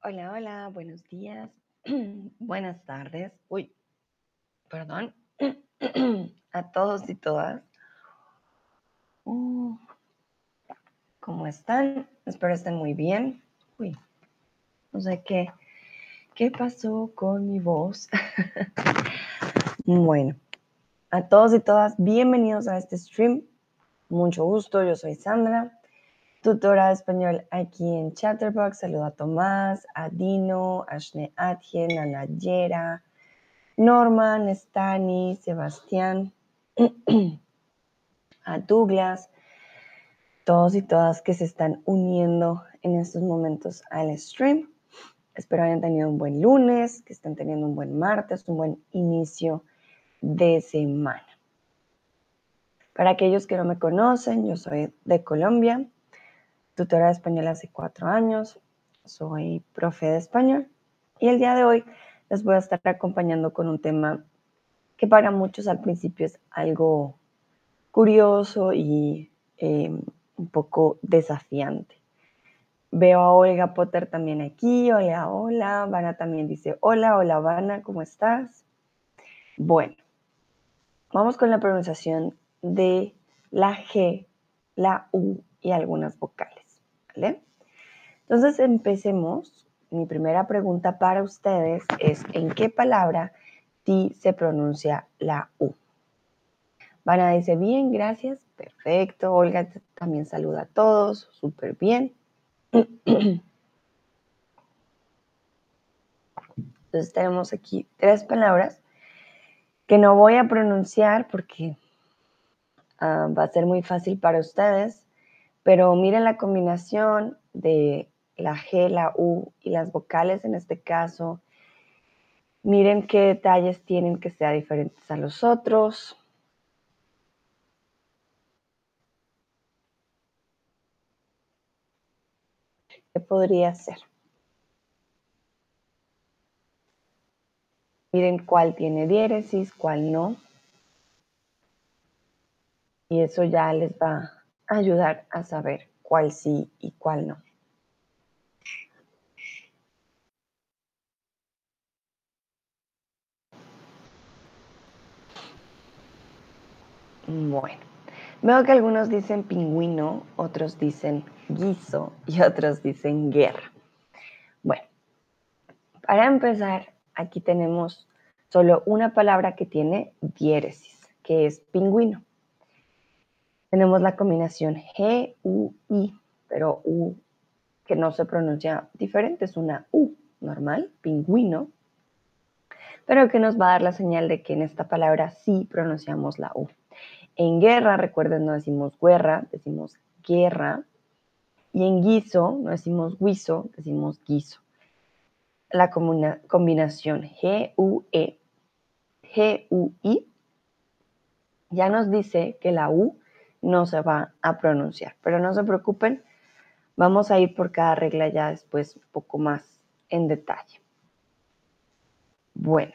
Hola, hola, buenos días, buenas tardes. Uy, perdón. A todos y todas. Uh, ¿Cómo están? Espero estén muy bien. Uy, no sé qué, qué pasó con mi voz. bueno, a todos y todas, bienvenidos a este stream. Mucho gusto, yo soy Sandra tutora de español aquí en Chatterbox. Saludo a Tomás, a Dino, a Shne Atjen, a Nayera, Norman, Stani, Sebastián, a Douglas, todos y todas que se están uniendo en estos momentos al stream. Espero hayan tenido un buen lunes, que estén teniendo un buen martes, un buen inicio de semana. Para aquellos que no me conocen, yo soy de Colombia, tutora de español hace cuatro años, soy profe de español y el día de hoy les voy a estar acompañando con un tema que para muchos al principio es algo curioso y em, un poco desafiante. Veo a Olga Potter también aquí. Hola, hola. Vana también dice hola, hola, Vana, ¿cómo estás? Bueno, vamos con la pronunciación de la G, la U y algunas vocales. Entonces empecemos. Mi primera pregunta para ustedes es, ¿en qué palabra ti se pronuncia la U? Vana dice, bien, gracias, perfecto. Olga también saluda a todos, súper bien. Entonces tenemos aquí tres palabras que no voy a pronunciar porque ah, va a ser muy fácil para ustedes. Pero miren la combinación de la G, la U y las vocales en este caso. Miren qué detalles tienen que ser diferentes a los otros. ¿Qué podría ser? Miren cuál tiene diéresis, cuál no. Y eso ya les va ayudar a saber cuál sí y cuál no. Bueno, veo que algunos dicen pingüino, otros dicen guiso y otros dicen guerra. Bueno, para empezar, aquí tenemos solo una palabra que tiene diéresis, que es pingüino tenemos la combinación G, U, I, pero U que no se pronuncia diferente, es una U normal, pingüino, pero que nos va a dar la señal de que en esta palabra sí pronunciamos la U. En guerra, recuerden, no decimos guerra, decimos guerra. Y en guiso, no decimos guiso, decimos guiso. La combinación G-U-E, G-U-I, ya nos dice que la U no se va a pronunciar. Pero no se preocupen, vamos a ir por cada regla ya después un poco más en detalle. Bueno,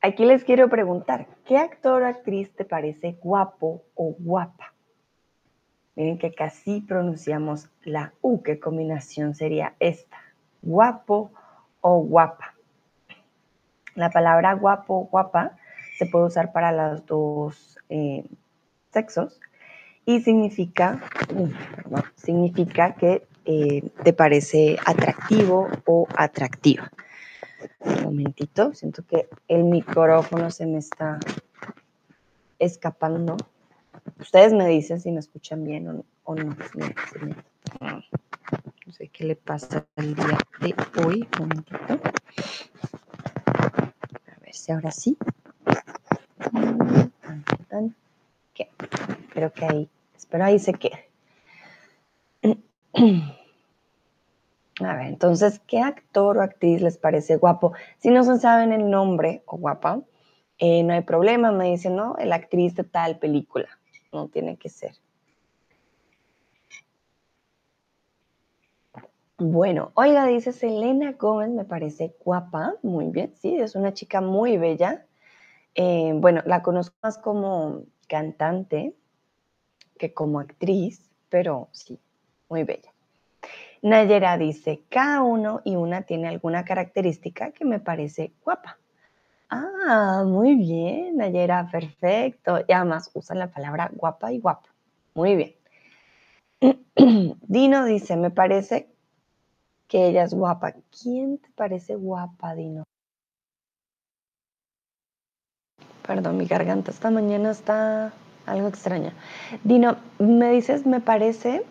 aquí les quiero preguntar, ¿qué actor o actriz te parece guapo o guapa? Miren que casi pronunciamos la U, ¿qué combinación sería esta? Guapo o guapa. La palabra guapo o guapa se puede usar para los dos eh, sexos y significa, significa que eh, te parece atractivo o atractiva. Un momentito, siento que el micrófono se me está escapando. Ustedes me dicen si me escuchan bien o, no. No sé qué le pasa al día de hoy. Un momentito. A ver si ahora sí. ¿Qué? Creo que ahí pero ahí se queda. A ver, entonces, ¿qué actor o actriz les parece guapo? Si no saben el nombre o guapa, eh, no hay problema, me dicen, no, la actriz de tal película. No tiene que ser. Bueno, oiga, dice Selena Gómez, me parece guapa, muy bien, sí, es una chica muy bella. Eh, bueno, la conozco más como cantante, que como actriz, pero sí, muy bella. Nayera dice, cada uno y una tiene alguna característica que me parece guapa. Ah, muy bien, Nayera, perfecto. Y además usan la palabra guapa y guapo. Muy bien. Dino dice, me parece que ella es guapa. ¿Quién te parece guapa, Dino? Perdón, mi garganta esta mañana está algo extraña. Dino, me dices, me parece,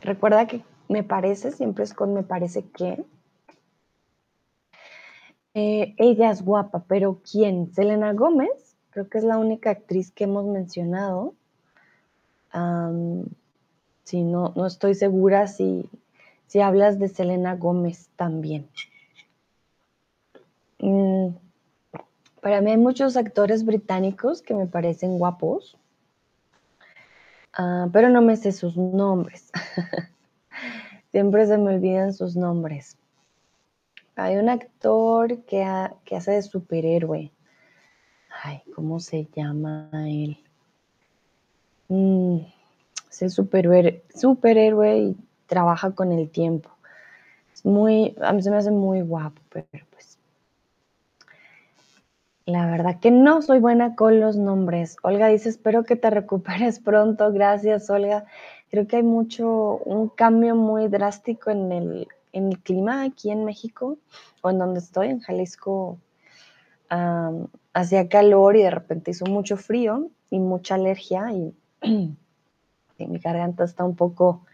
recuerda que me parece siempre es con me parece que. Eh, ella es guapa, pero ¿quién? Selena Gómez, creo que es la única actriz que hemos mencionado. sí, no, no estoy segura si, si hablas de Selena Gómez también. Mm, para mí hay muchos actores británicos que me parecen guapos, ah, pero no me sé sus nombres. Siempre se me olvidan sus nombres. Hay un actor que, hace de superhéroe. Ay, ¿cómo se llama él? Mm, es el superhéroe, superhéroe y trabaja con el tiempo. Es muy, a mí se me hace muy guapo, pero pues. La verdad que no soy buena con los nombres. Olga dice, espero que te recuperes pronto. Gracias, Olga. Creo que hay mucho, un cambio muy drástico en el, en el clima aquí en México, o en donde estoy, en Jalisco, hacía calor y de repente hizo mucho frío y mucha alergia y, mi garganta está un poco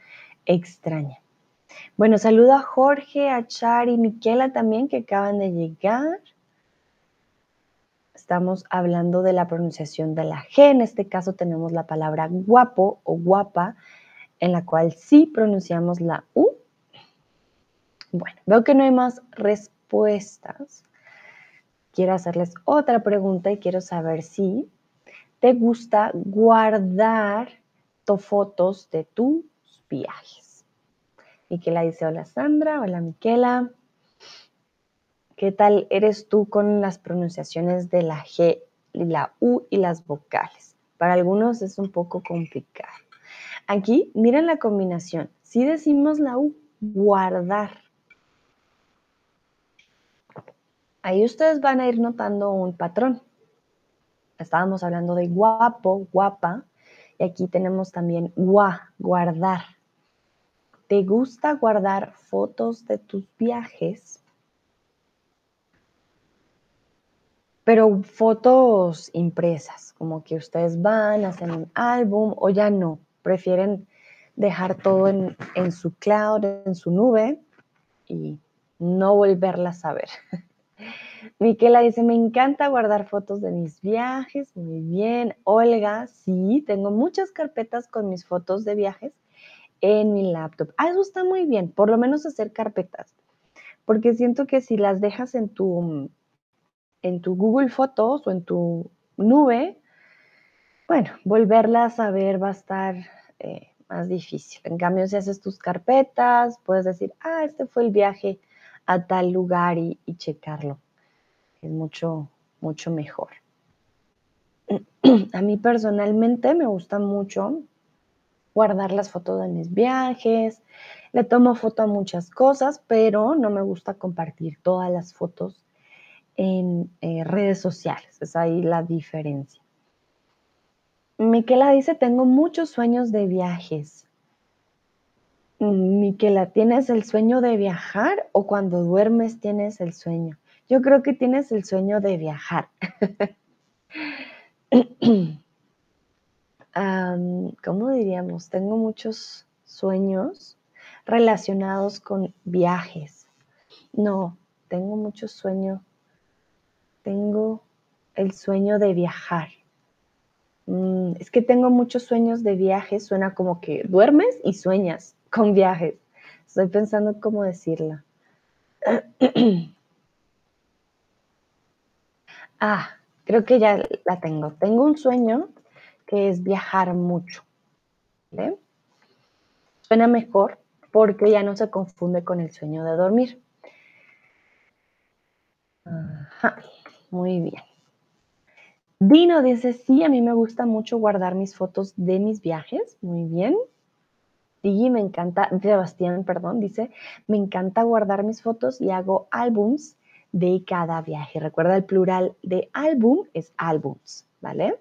extraña. Bueno, saludo a Jorge, a Chari, Miquela también que acaban de llegar. Estamos hablando de la pronunciación de la G. En este caso tenemos la palabra guapo o guapa, en la cual sí pronunciamos la U bueno, veo que no hay más respuestas. Quiero hacerles otra pregunta y quiero saber si te gusta guardar fotos de tus viajes. Miquela dice, hola Sandra, hola Miquela. ¿Qué tal eres tú con las pronunciaciones de la G, la U y las vocales? Para algunos es un poco complicado. Aquí, miren la combinación. Si decimos la U, guardar. Ahí ustedes van a ir notando un patrón. Estábamos hablando de guapo, guapa, y aquí tenemos también gua, guardar. ¿Te gusta guardar fotos de tus viajes? Pero fotos impresas, como que ustedes van, hacen un álbum o ya no, prefieren dejar todo en, su cloud, en su nube y no volverlas a ver. Miquela dice, me encanta guardar fotos de mis viajes. Muy bien. Olga, sí, tengo muchas carpetas con mis fotos de viajes en mi laptop. Ah, eso está muy bien, por lo menos hacer carpetas. Porque siento que si las dejas en tu, en tu Google Fotos o en tu nube, bueno, volverlas a ver va a estar eh, más difícil. En cambio, si haces tus carpetas, puedes decir, ah, este fue el viaje a tal lugar y checarlo es mucho, mucho mejor. A mí personalmente me gusta mucho guardar las fotos de mis viajes, le tomo foto a muchas cosas, pero no me gusta compartir todas las fotos en eh, redes sociales. Es ahí la diferencia. Miquela dice, tengo muchos sueños de viajes. Miquela, ¿tienes el sueño de viajar o cuando duermes tienes el sueño? Yo creo que tienes el sueño de viajar. ¿Cómo diríamos? Tengo muchos sueños relacionados con viajes. No, tengo muchos sueños. El sueño de viajar. Mm, es que tengo muchos sueños de viajes. Suena como que duermes y sueñas con viajes. Estoy pensando cómo decirla. Ah, creo que ya la tengo. Tengo un sueño que es viajar mucho. Suena mejor porque ya no se confunde con el sueño de dormir. Ajá, muy bien. Dino dice, sí, a mí me gusta mucho guardar mis fotos de mis viajes. Muy bien. Sí, me encanta, Sebastián, perdón, dice, me encanta guardar mis fotos y hago álbums de cada viaje. Recuerda el plural de álbum es álbums, ¿vale?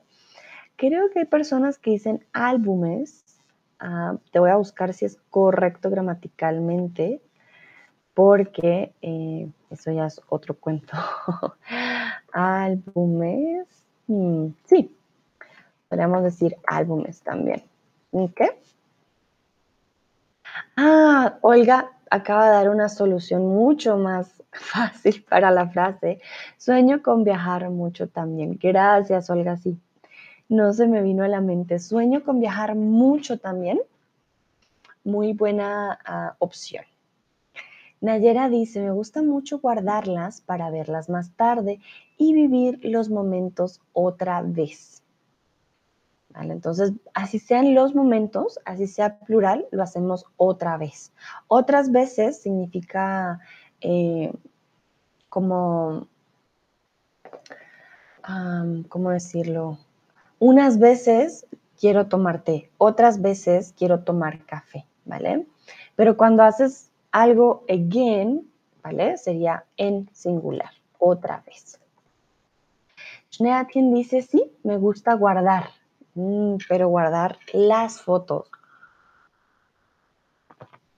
Creo que hay personas que dicen álbumes. Ah, te voy a buscar si es correcto gramaticalmente, porque eh, eso ya es otro cuento. álbumes, mm, sí, podríamos decir álbumes también. ¿Qué? Ah, Olga acaba de dar una solución mucho más fácil para la frase. Sueño con viajar mucho también. Gracias, Olga, sí. No se me vino a la mente. Sueño con viajar mucho también. Muy buena ah, opción. Nayera dice, me gusta mucho guardarlas para verlas más tarde y vivir los momentos otra vez. Entonces, así sean los momentos, así sea plural, lo hacemos otra vez. Otras veces significa eh, como, ¿cómo decirlo? Unas veces quiero tomar té, otras veces quiero tomar café, ¿vale? Pero cuando haces algo again, ¿vale? Sería en singular, otra vez. Schneatien dice, sí, me gusta guardar. Mm, pero guardar las fotos.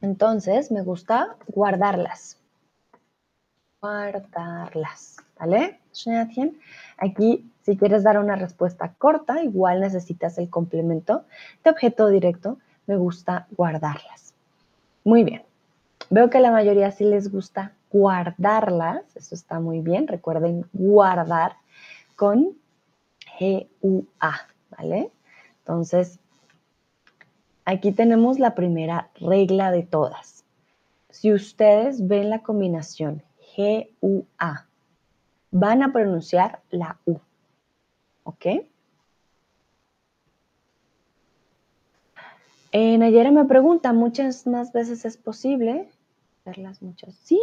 Entonces, me gusta guardarlas. Guardarlas, ¿vale? Aquí, si quieres dar una respuesta corta, igual necesitas el complemento de objeto directo. Me gusta guardarlas. Muy bien. Veo que la mayoría sí les gusta guardarlas. Eso está muy bien. Recuerden guardar con G-U-A. ¿vale? Entonces, aquí tenemos la primera regla de todas. Si ustedes ven la combinación G-U-A, van a pronunciar la U, ¿ok? En ayer me pregunta, ¿muchas más veces es posible verlas muchas? Sí,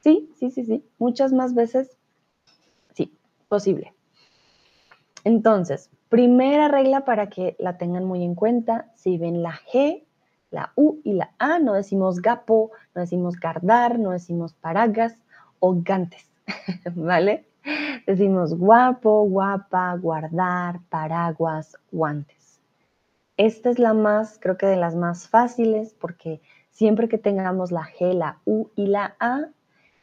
sí, sí, sí, sí, muchas más veces, sí, posible. Entonces, Primera regla para que la tengan muy en cuenta, si ven la G, la U y la A, no decimos gapo, no decimos gardar, no decimos paragas o gantes, ¿vale? Decimos guapo, guapa, guardar, paraguas, guantes. Esta es la más, creo que de las más fáciles, porque siempre que tengamos la G, la U y la A,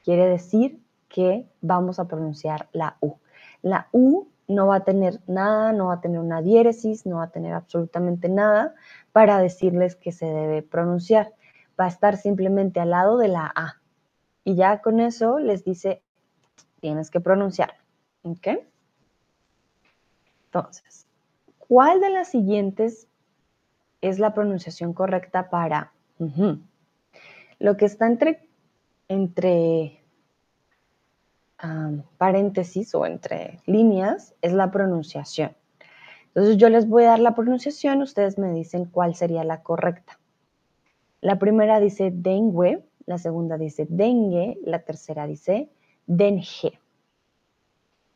quiere decir que vamos a pronunciar la U. La U no va a tener nada, no va a tener una diéresis, no va a tener absolutamente nada para decirles que se debe pronunciar. Va a estar simplemente al lado de la A. Y ya con eso les dice, tienes que pronunciar. ¿Ok? Entonces, ¿cuál de las siguientes es la pronunciación correcta para lo que está entre, entre paréntesis o entre líneas es la pronunciación. Entonces yo les voy a dar la pronunciación, ustedes me dicen cuál sería la correcta. La primera dice dengue, la segunda dice dengue, la tercera dice dengue.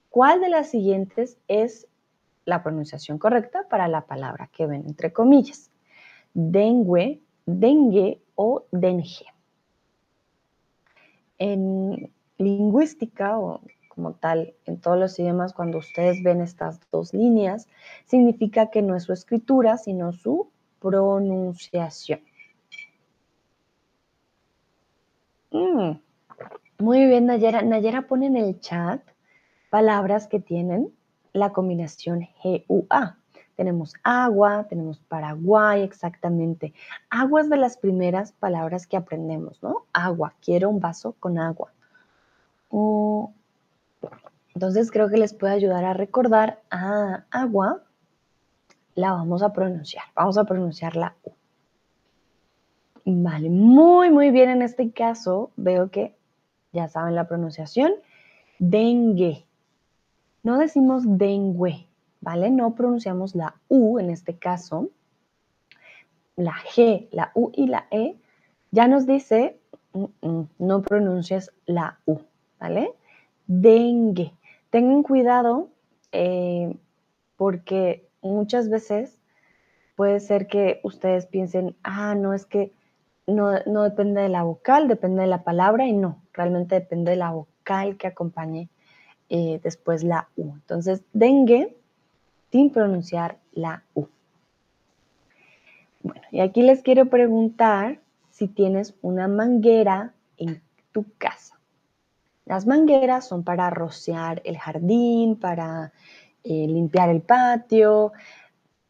¿Cuál de las siguientes es la pronunciación correcta para la palabra que ven entre comillas? Dengue, dengue o dengue. En lingüística o como tal en todos los idiomas, cuando ustedes ven estas dos líneas, significa que no es su escritura, sino su pronunciación. Mm, muy bien, Nayera. Nayera pone en el chat palabras que tienen la combinación GUA. Tenemos agua, tenemos Paraguay, exactamente. Agua es de las primeras palabras que aprendemos, ¿no? Agua, quiero un vaso con agua. Entonces creo que les puede ayudar a recordar a agua, la vamos a pronunciar, vamos a pronunciar la U. Vale, muy, muy bien en este caso. Veo que ya saben la pronunciación. Dengue. No decimos dengue, ¿vale? No pronunciamos la U en este caso. La G, la U y la E ya nos dice, mm, mm, no pronuncies la U. ¿vale? Dengue. Tengan cuidado eh, porque muchas veces puede ser que ustedes piensen, ah, no, es que no, depende de la vocal, depende de la palabra y no, realmente depende de la vocal que acompañe eh, después la U. Entonces, dengue sin pronunciar la U. Bueno, y aquí les quiero preguntar si tienes una manguera en tu casa. Las mangueras son para rociar el jardín, para eh, limpiar el patio.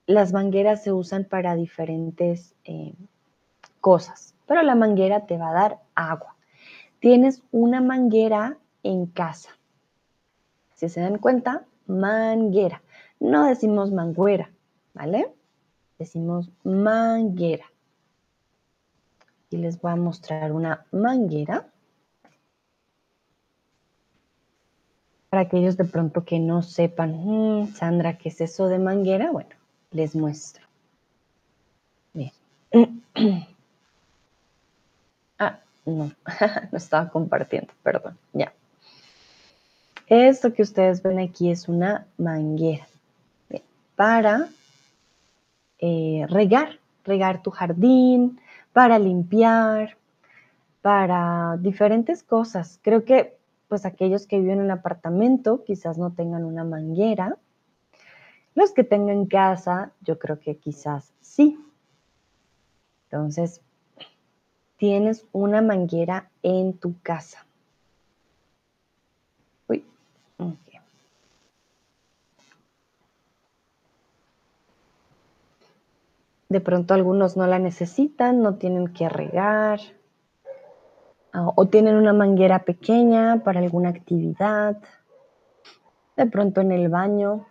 Las mangueras se usan para diferentes eh, cosas, pero la manguera te va a dar agua. Tienes una manguera en casa. Si se dan cuenta, manguera. No decimos manguera, ¿vale? Decimos manguera. Y les voy a mostrar una manguera. Para aquellos de pronto que no sepan, mm, Sandra, ¿qué es eso de manguera? Bueno, les muestro. Bien. ah, no, no estaba compartiendo, perdón, ya. Esto que ustedes ven aquí es una manguera. Para eh, regar, regar tu jardín, para limpiar, para diferentes cosas. Creo que pues aquellos que viven en un apartamento quizás no tengan una manguera. Los que tengan casa, yo creo que quizás sí. Entonces, tienes una manguera en tu casa. Uy, De pronto algunos no la necesitan, no tienen que regar. Ah, o tienen una manguera pequeña para alguna actividad, de pronto en el baño.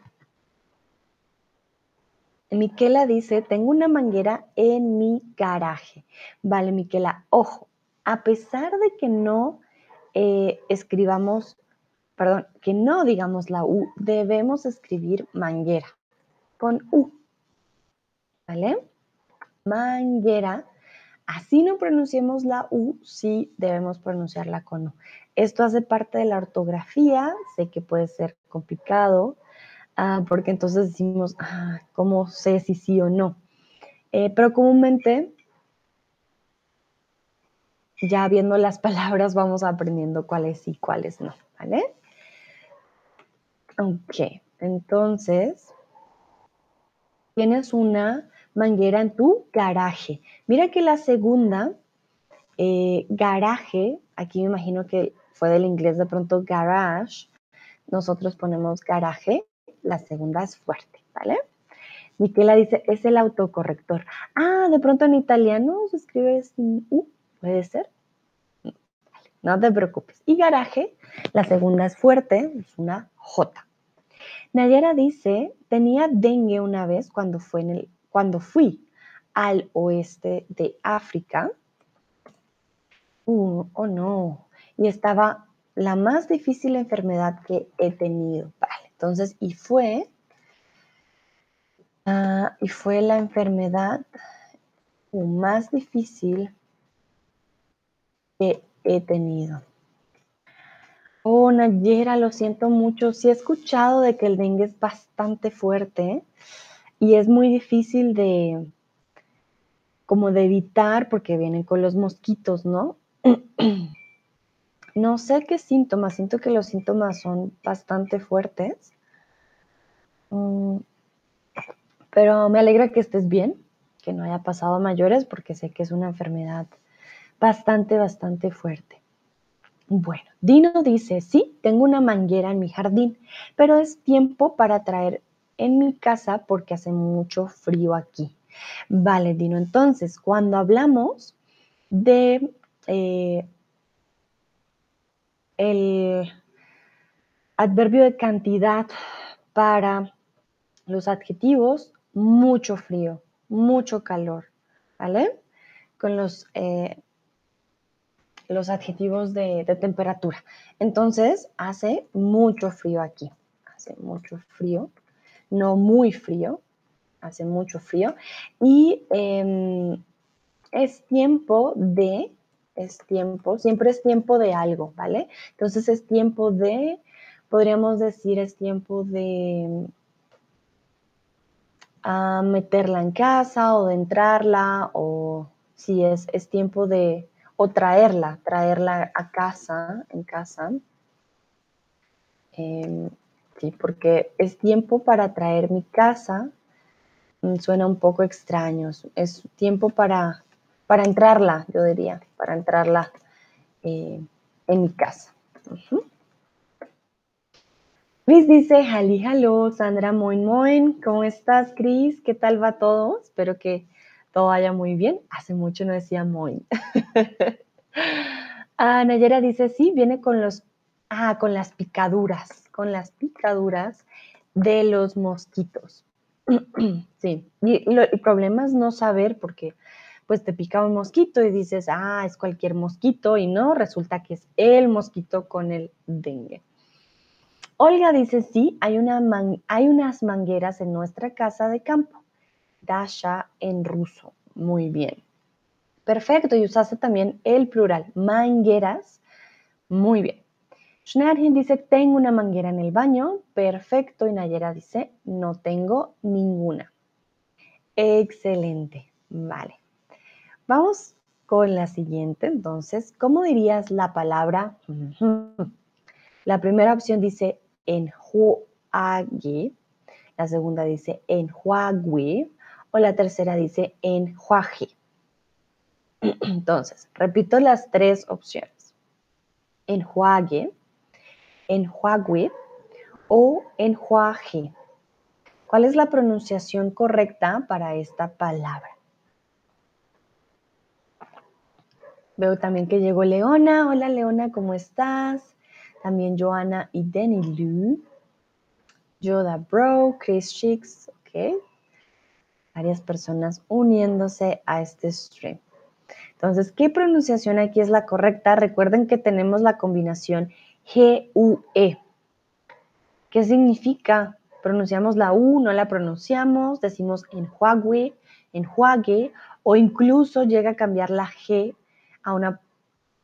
Miquela dice, tengo una manguera en mi garaje. Vale, Miquela, ojo, a pesar de que no eh, escribamos, perdón, que no digamos la U, debemos escribir manguera con U. ¿Vale? Manguera Así no pronunciemos la U, sí debemos pronunciarla con U. Esto hace parte de la ortografía, sé que puede ser complicado, ah, porque entonces decimos, ah, ¿cómo sé si sí o no? Eh, pero comúnmente, ya viendo las palabras, vamos aprendiendo cuáles sí, cuáles no, ¿vale? Ok, entonces, tienes una manguera en tu garaje. Mira que la segunda, eh, garaje, aquí me imagino que fue del inglés de pronto garage, nosotros ponemos garaje, la segunda es fuerte, ¿vale? Miquela dice, es el autocorrector. Ah, de pronto en italiano se escribe sin U, puede ser. No te preocupes. Y garaje, la segunda es fuerte, es una J. Nayara dice, tenía dengue una vez cuando fue en el cuando fui al oeste de África, uh, oh no, y estaba la más difícil enfermedad que he tenido. Vale, entonces, y fue, ah, y fue la enfermedad más difícil que he tenido. Oh, Nayera, lo siento mucho. Sí he escuchado de que el dengue es bastante fuerte y es muy difícil de como de evitar porque vienen con los mosquitos, ¿no? No sé qué síntomas, siento que los síntomas son bastante fuertes. Mm, pero me alegra que estés bien, que no haya pasado a mayores porque sé que es una enfermedad bastante, bastante fuerte. Bueno, Dino dice, sí, tengo una manguera en mi jardín, pero es tiempo para traer en mi casa porque hace mucho frío aquí. Vale, Dino, entonces, cuando hablamos de eh, el adverbio de cantidad para los adjetivos, mucho frío, mucho calor, ¿vale? Con los, eh, los adjetivos de, de temperatura. Entonces, hace mucho frío aquí, hace mucho frío no muy frío, hace mucho frío, y em, es tiempo de, es tiempo, siempre es tiempo de algo, ¿vale? Entonces es tiempo de, podríamos decir, es tiempo de, a meterla en casa o de entrarla o si es, es tiempo de, o traerla, traerla a casa, en casa. Em, sí, porque es tiempo para traer mi casa, mm, suena un poco extraño, es tiempo para, para entrarla, yo diría, para entrarla eh, en mi casa. Chris dice, Jali, hello, Sandra, moin, moin, ¿cómo estás, Chris? ¿Qué tal va todo? Espero que todo vaya muy bien. Hace mucho no decía moin. ah, Nayera dice, sí, viene con los, ah, con las picaduras, con las picaduras de los mosquitos. sí, y el problema es no saber porque pues te pica un mosquito y dices, ah, es cualquier mosquito y no, resulta que es el mosquito con el dengue. Olga dice, sí, hay, una hay unas mangueras en nuestra casa de campo. Dasha en ruso. Muy bien. Perfecto, y usaste también el plural, mangueras. Muy bien. Schnarhin dice, tengo una manguera en el baño. Perfecto, y Nayera dice, no tengo ninguna. Excelente. Vale. Vamos con la siguiente. Entonces, ¿cómo dirías la palabra? La primera opción dice enjuague, la segunda dice enjuague o la tercera dice enjuaje. Entonces, repito las tres opciones. Enjuague, enjuague o enjuaje. ¿Cuál es la pronunciación correcta para esta palabra? Veo también que llegó Leona. Hola Leona, ¿cómo estás? También Joana y Denny Lu. Yoda Bro, Chris Chicks, ok. Varias personas uniéndose a este stream. Entonces, ¿qué pronunciación aquí es la correcta? Recuerden que tenemos la combinación G-U-E. ¿Qué significa? Pronunciamos la U, no la pronunciamos, decimos enjuague, enjuague, o incluso llega a cambiar la G a una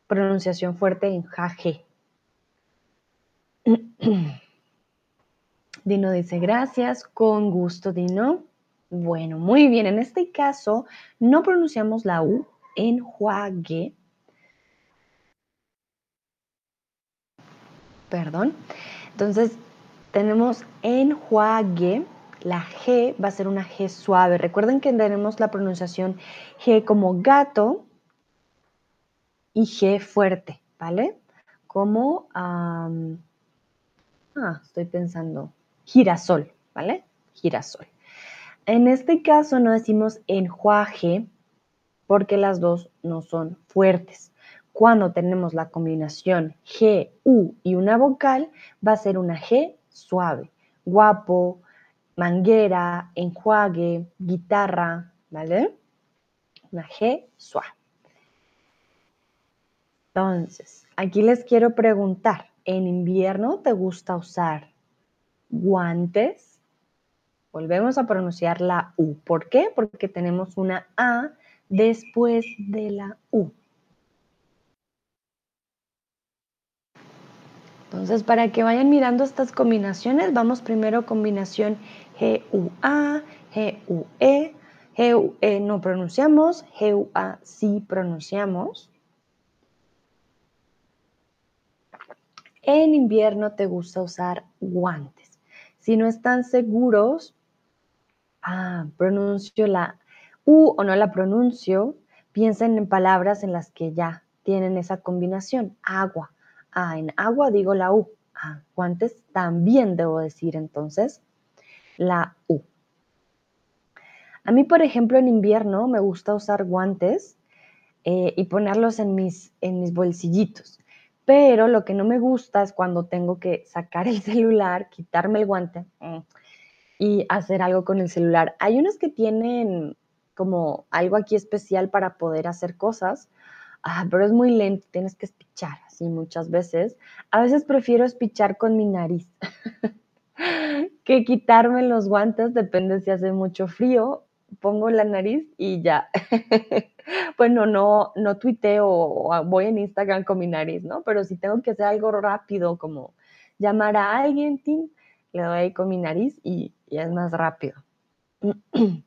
pronunciación fuerte en jaje. Dino dice gracias, con gusto Dino. Bueno, muy bien, en este caso no pronunciamos la U, enjuague. Perdón. Entonces, tenemos enjuague. La G va a ser una G suave. Recuerden que tenemos la pronunciación G como gato y G fuerte, ¿vale? Como Ah, estoy pensando, girasol, ¿vale? Girasol. En este caso no decimos enjuaje porque las dos no son fuertes. Cuando tenemos la combinación G, U y una vocal, va a ser una G suave. Guapo, manguera, enjuague, guitarra, ¿vale? Una G suave. Entonces, aquí les quiero preguntar, en invierno te gusta usar guantes. Volvemos a pronunciar la U. ¿Por qué? Porque tenemos una A después de la U. Entonces, para que vayan mirando estas combinaciones, vamos primero combinación G-U-A, G-U-E. G-U-E no pronunciamos, G-U-A sí pronunciamos. en invierno te gusta usar guantes. Si no están seguros, ah, pronuncio la U o no la pronuncio, piensen en palabras en las que ya tienen esa combinación. Agua. Ah, en agua digo la U. Ah, guantes también debo decir entonces la U. A mí, por ejemplo, en invierno me gusta usar guantes eh, y ponerlos en mis, en mis bolsillitos. Pero lo que no me gusta es cuando tengo que sacar el celular, quitarme el guante mm, y hacer algo con el celular. Hay unos que tienen como algo aquí especial para poder hacer cosas, ah, pero es muy lento, tienes que espichar así muchas veces. A veces prefiero espichar con mi nariz que quitarme los guantes, depende si hace mucho frío, pongo la nariz y ya. bueno, no, no tuiteo o voy en Instagram con mi nariz, ¿no? Pero si tengo que hacer algo rápido, como llamar a alguien, le doy con mi nariz y, es más rápido.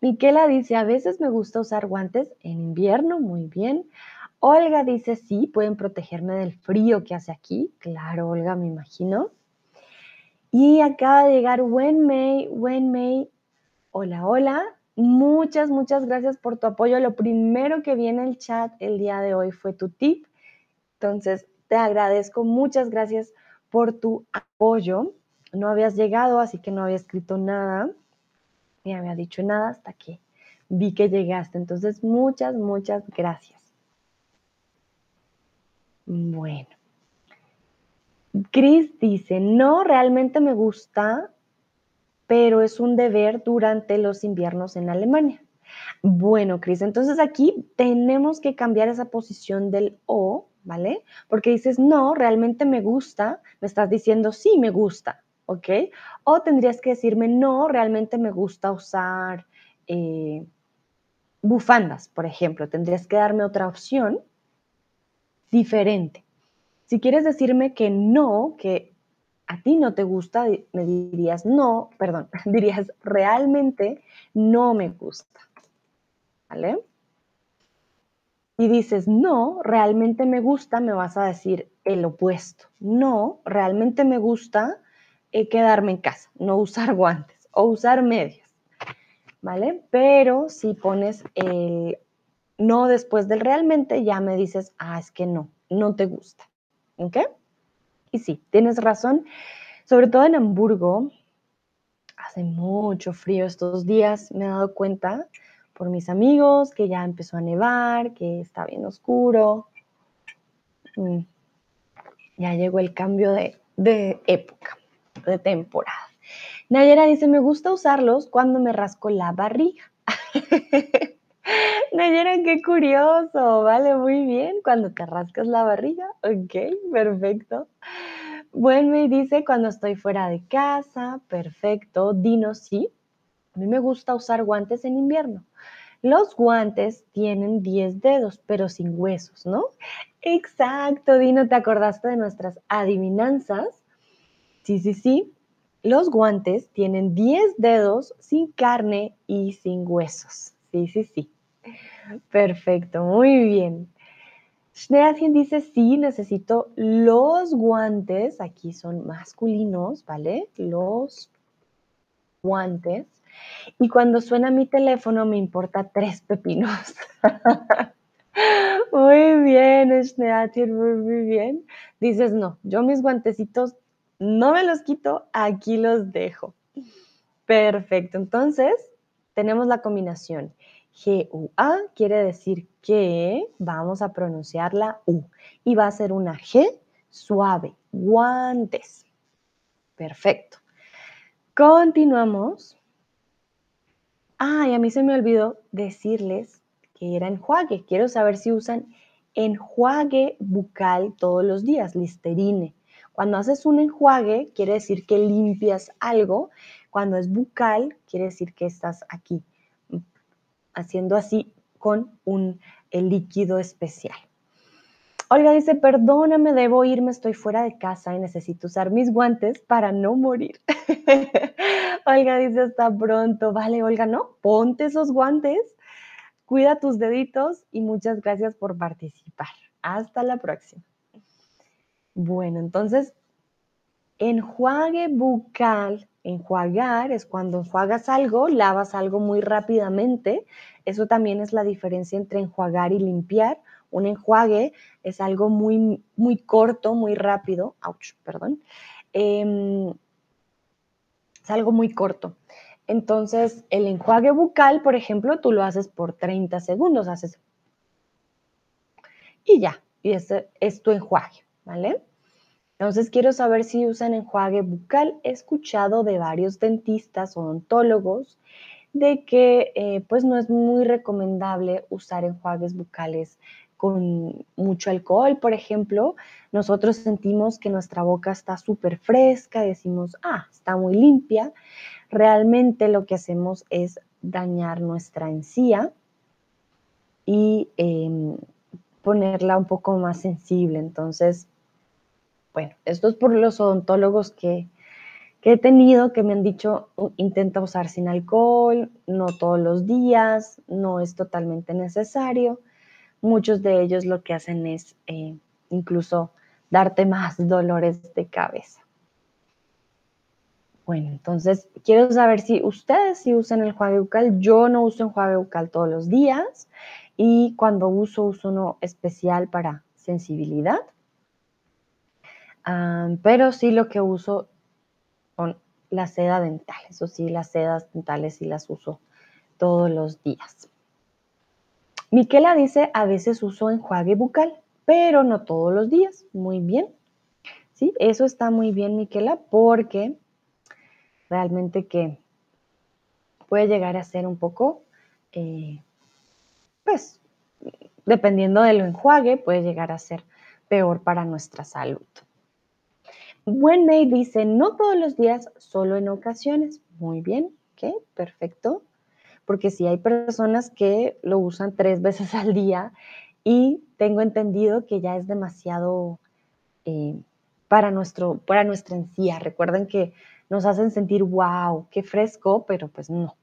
Miquela dice, a veces me gusta usar guantes en invierno, muy bien. Olga dice, sí, pueden protegerme del frío que hace aquí. Claro, Olga, me imagino. Y acaba de llegar Wenmei, Wenmei, hola, hola. Muchas, muchas gracias por tu apoyo. Lo primero que viene en el chat el día de hoy fue tu tip. Entonces, te agradezco. Muchas gracias por tu apoyo. No habías llegado, así que no había escrito nada. Ni había dicho nada hasta que vi que llegaste. Entonces, muchas, muchas gracias. Bueno. Chris dice, no, realmente me gusta, pero es un deber durante los inviernos en Alemania. Bueno, Cris, entonces aquí tenemos que cambiar esa posición del o, ¿vale? Porque dices, no, realmente me gusta, me estás diciendo, sí, me gusta, ¿ok? O tendrías que decirme, no, realmente me gusta usar eh, bufandas, por ejemplo. Tendrías que darme otra opción diferente. Si quieres decirme que no, que a ti no te gusta, me dirías no, perdón, dirías realmente no me gusta. ¿Vale? Y dices no, realmente me gusta, me vas a decir el opuesto. No, realmente me gusta eh, quedarme en casa, no usar guantes o usar medias. ¿Vale? Pero si pones el no después del realmente, ya me dices, ah, es que no, no te gusta. ¿Ok? Y sí, tienes razón. Sobre todo en Hamburgo, hace mucho frío estos días, me he dado cuenta por mis amigos que ya empezó a nevar, que está bien oscuro. Mm. Ya llegó el cambio de, de época, de temporada. Nayera dice, me gusta usarlos cuando me rasco la barriga. Nayera, qué curioso, vale, muy bien. Cuando te rascas la barriga, ok, perfecto. Bueno, me dice cuando estoy fuera de casa, perfecto. Dino, sí. A mí me gusta usar guantes en invierno. Los guantes tienen 10 dedos, pero sin huesos, ¿no? Exacto, Dino, ¿te acordaste de nuestras adivinanzas? Sí, sí, sí. Los guantes tienen 10 dedos sin carne y sin huesos. Sí, sí, sí. Perfecto, muy bien. Schneadchen dice, sí, necesito los guantes, aquí son masculinos, ¿vale? Los guantes. Y cuando suena mi teléfono me importa tres pepinos. muy bien, Schneadchen, muy, muy bien. Dices, no, yo mis guantecitos no me los quito, aquí los dejo. Perfecto, entonces tenemos la combinación G-U-A quiere decir que vamos a pronunciar la U y va a ser una G suave, guantes. Perfecto. Continuamos. Ah, a mí se me olvidó decirles que era enjuague. Quiero saber si usan enjuague bucal todos los días, listerine. Cuando haces un enjuague, quiere decir que limpias algo. Cuando es bucal, quiere decir que estás aquí haciendo así con un líquido especial. Olga dice, perdóname, debo irme, estoy fuera de casa y necesito usar mis guantes para no morir. Olga dice, hasta pronto. Vale, Olga, no, ponte esos guantes, cuida tus deditos y muchas gracias por participar. Hasta la próxima. Bueno, entonces, enjuague bucal Enjuagar es cuando enjuagas algo, lavas algo muy rápidamente. Eso también es la diferencia entre enjuagar y limpiar. Un enjuague es algo muy, muy corto, muy rápido. Ouch, perdón. Em, es algo muy corto. Entonces, el enjuague bucal, por ejemplo, tú lo haces por 30 segundos, haces y ya, y ese es tu enjuague, ¿vale? Entonces quiero saber si usan enjuague bucal. He escuchado de varios dentistas o odontólogos de que eh, pues no es muy recomendable usar enjuagues bucales con mucho alcohol, por ejemplo, nosotros sentimos que nuestra boca está súper fresca, decimos, ah, está muy limpia. Realmente lo que hacemos es dañar nuestra encía y em, ponerla un poco más sensible. Entonces, bueno, esto es por los odontólogos que, que he tenido que me han dicho, intenta usar sin alcohol, no todos los días, no es totalmente necesario. Muchos de ellos lo que hacen es eh, incluso darte más dolores de cabeza. Bueno, entonces quiero saber si ustedes sí usan el juego bucal. Yo no uso enjuague bucal todos los días y cuando uso, uso uno especial para sensibilidad. Pero sí lo que uso son la seda dental. Eso sí, las sedas dentales sí las uso todos los días. Miquela dice, a veces uso enjuague bucal, pero no todos los días. Muy bien. Sí, eso está muy bien, Miquela, porque realmente que puede llegar a ser un poco, eh, pues, dependiendo del enjuague, puede llegar a ser peor para nuestra salud. Buen May dice, no todos los días, solo en ocasiones. Muy bien, ¿qué? Perfecto. Porque si hay personas que lo usan tres veces al día y tengo entendido que ya es demasiado eh, para, nuestro, para nuestra encía. Recuerden que nos hacen sentir, wow, qué fresco, pero pues no.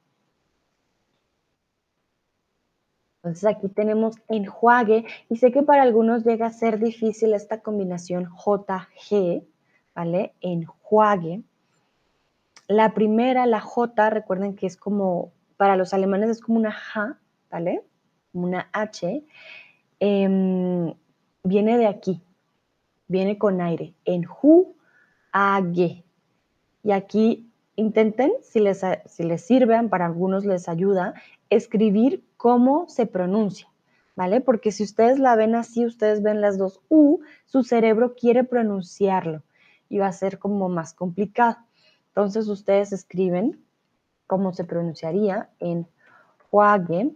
Entonces aquí tenemos enjuague y sé que para algunos llega a ser difícil esta combinación JG, ¿vale? Enjuague. La primera, la J, recuerden que es como, para los alemanes es como una J, ¿vale? Una H. Em, viene de aquí, viene con aire, enjuague. Y aquí intenten, si les, si les sirven, para algunos les ayuda, escribir cómo se pronuncia, ¿vale? Porque si ustedes la ven así, ustedes ven las dos U, su cerebro quiere pronunciarlo y va a ser como más complicado. Entonces ustedes escriben cómo se pronunciaría en juague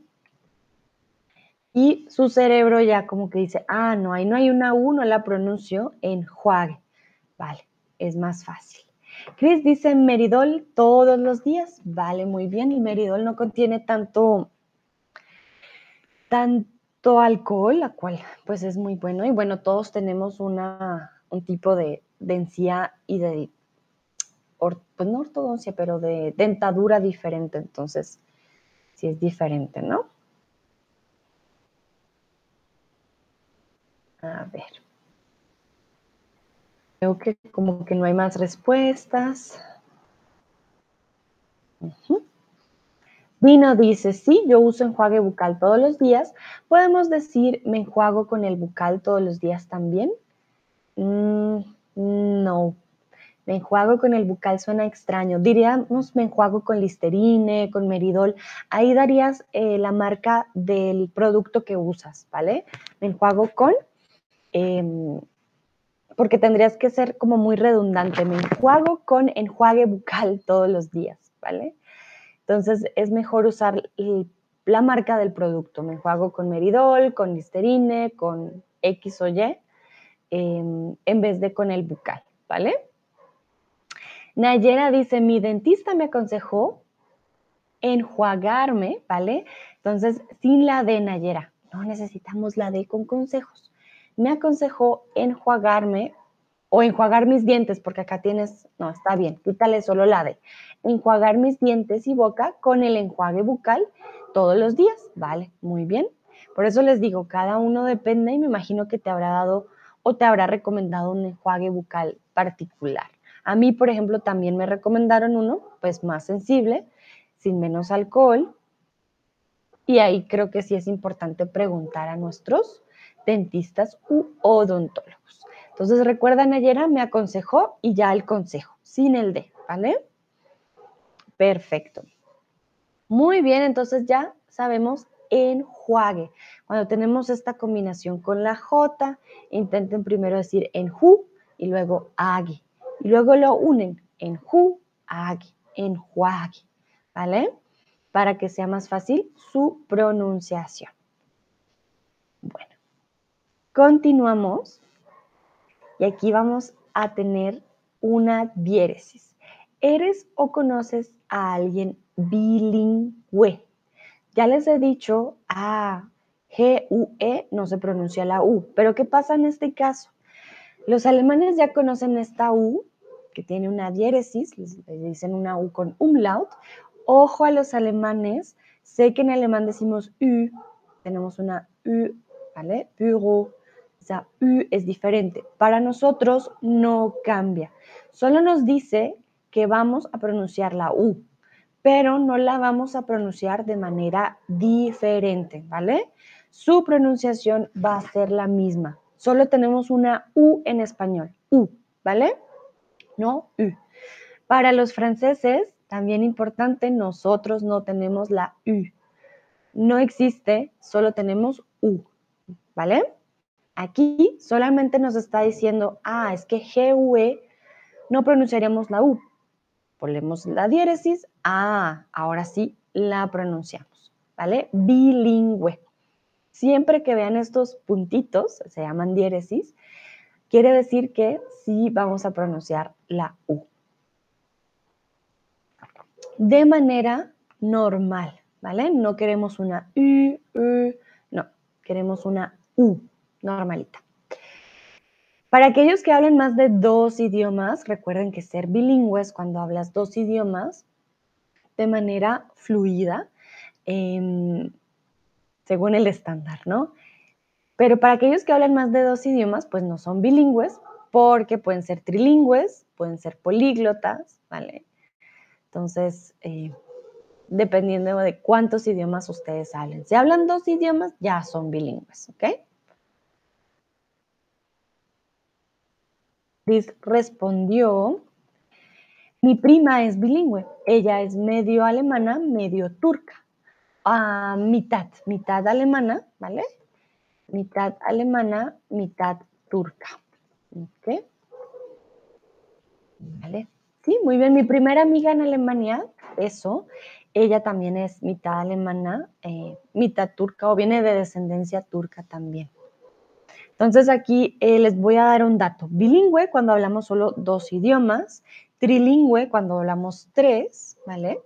y su cerebro ya como que dice, ah, no, ahí no hay una U, no la pronuncio en juague. Vale, es más fácil. Chris dice meridol todos los días. Vale, muy bien. El meridol no contiene tanto, tanto alcohol, la cual pues es muy bueno. Y bueno, todos tenemos una, un tipo de densidad y de, pues no ortodoncia, pero de dentadura diferente. Entonces, sí es diferente, ¿no? A ver. Creo que como que no hay más respuestas. Vino dice, sí, yo uso enjuague bucal todos los días. ¿Podemos decir me enjuago con el bucal todos los días también? Mm, no. Me enjuago con el bucal suena extraño. Diríamos me enjuago con Listerine, con Meridol. Ahí darías eh, la marca del producto que usas, ¿vale? Me enjuago con em, porque tendrías que ser como muy redundante. Me enjuago con enjuague bucal todos los días, ¿vale? Entonces es mejor usar la marca del producto. Me enjuago con Meridol, con Listerine, con X o Y, em, en vez de con el bucal, ¿vale? Nayera dice, mi dentista me aconsejó enjuagarme, ¿vale? Entonces, sin la D, Nayera, no necesitamos la D con consejos me aconsejó enjuagarme o enjuagar mis dientes, porque acá tienes, no, está bien, quítale solo la de, enjuagar mis dientes y boca con el enjuague bucal todos los días, ¿vale? Muy bien. Por eso les digo, cada uno depende y me imagino que te habrá dado o te habrá recomendado un enjuague bucal particular. A mí, por ejemplo, también me recomendaron uno, pues más sensible, sin menos alcohol. Y ahí creo que sí es importante preguntar a nuestros dentistas u odontólogos. Entonces, recuerda, Nayera me aconsejó y ya el consejo, sin el D, ¿vale? Perfecto. Muy bien, entonces ya sabemos enjuague. Cuando tenemos esta combinación con la J, intenten primero decir enju y luego ague. Y luego lo unen, enju, ague, enjuague, ¿vale? Para que sea más fácil su pronunciación. Bueno. Continuamos y aquí vamos a tener una diéresis. ¿Eres o conoces a alguien bilingüe? Ya les he dicho, a G-U-E no se pronuncia la U, pero ¿qué pasa en este caso? Los alemanes ya conocen esta U que tiene una diéresis, le dicen una U con umlaut. Ojo a los alemanes, sé que en alemán decimos U, tenemos una U, ¿vale? Büro, esa U es diferente. Para nosotros no cambia, solo nos dice que vamos a pronunciar la U, pero no la vamos a pronunciar de manera diferente, ¿vale? Su pronunciación va a ser la misma. Solo tenemos una U en español, U, ¿vale? No U. Para los franceses, también importante, nosotros no tenemos la U. No existe, solo tenemos U, ¿vale? Aquí solamente nos está diciendo, ah, es que G-U-E no pronunciaríamos la U, ponemos la diéresis, ah, ahora sí la pronunciamos, ¿vale? Bilingüe. Siempre que vean estos puntitos, se llaman diéresis, quiere decir que sí vamos a pronunciar la U. De manera normal, ¿vale? No queremos una U, U, no, queremos una U normalita. Para aquellos que hablen más de dos idiomas, recuerden que ser bilingües cuando hablas dos idiomas de manera fluida, em, según el estándar, ¿no? Pero para aquellos que hablan más de dos idiomas, pues no son bilingües, porque pueden ser trilingües, pueden ser políglotas, ¿vale? Entonces, eh, dependiendo de cuántos idiomas ustedes hablen. Si hablan dos idiomas, ya son bilingües, ¿ok? respondió, mi prima es bilingüe, ella es medio alemana, medio turca, a mitad, mitad alemana, ¿vale? Mitad alemana, mitad turca. ¿Ok? ¿Vale? Sí, muy bien. Mi primera amiga en Alemania, eso, ella también es mitad alemana, eh, mitad turca o viene de descendencia turca también. Entonces aquí eh, les voy a dar un dato. Bilingüe cuando hablamos solo dos idiomas, trilingüe cuando hablamos tres, ¿vale?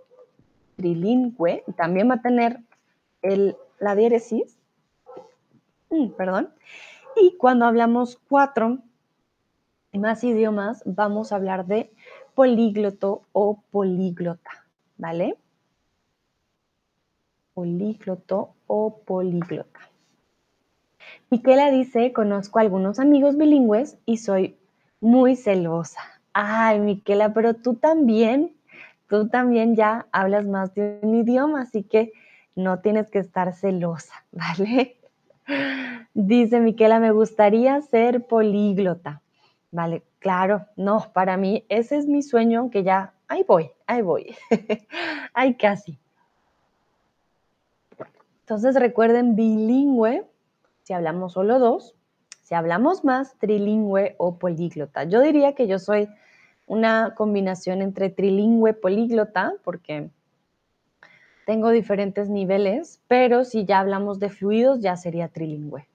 Trilingüe, también va a tener el, la diéresis, mm, perdón. Y cuando hablamos cuatro y más idiomas, vamos a hablar de polígloto o políglota, ¿vale? Polígloto o políglota. Miquela dice, conozco a algunos amigos bilingües y soy muy celosa. Ay, Miquela, pero tú también, tú también ya hablas más de un idioma, así que no tienes que estar celosa, ¿vale? Dice Miquela, me gustaría ser políglota. Vale, claro, no, para mí ese es mi sueño, aunque ya, ahí voy, ahí voy, ahí casi. Entonces recuerden, bilingüe si hablamos solo dos, si hablamos más, trilingüe o políglota. Yo diría que yo soy una combinación entre trilingüe políglota porque tengo diferentes niveles, pero si ya hablamos de fluidos, ya sería trilingüe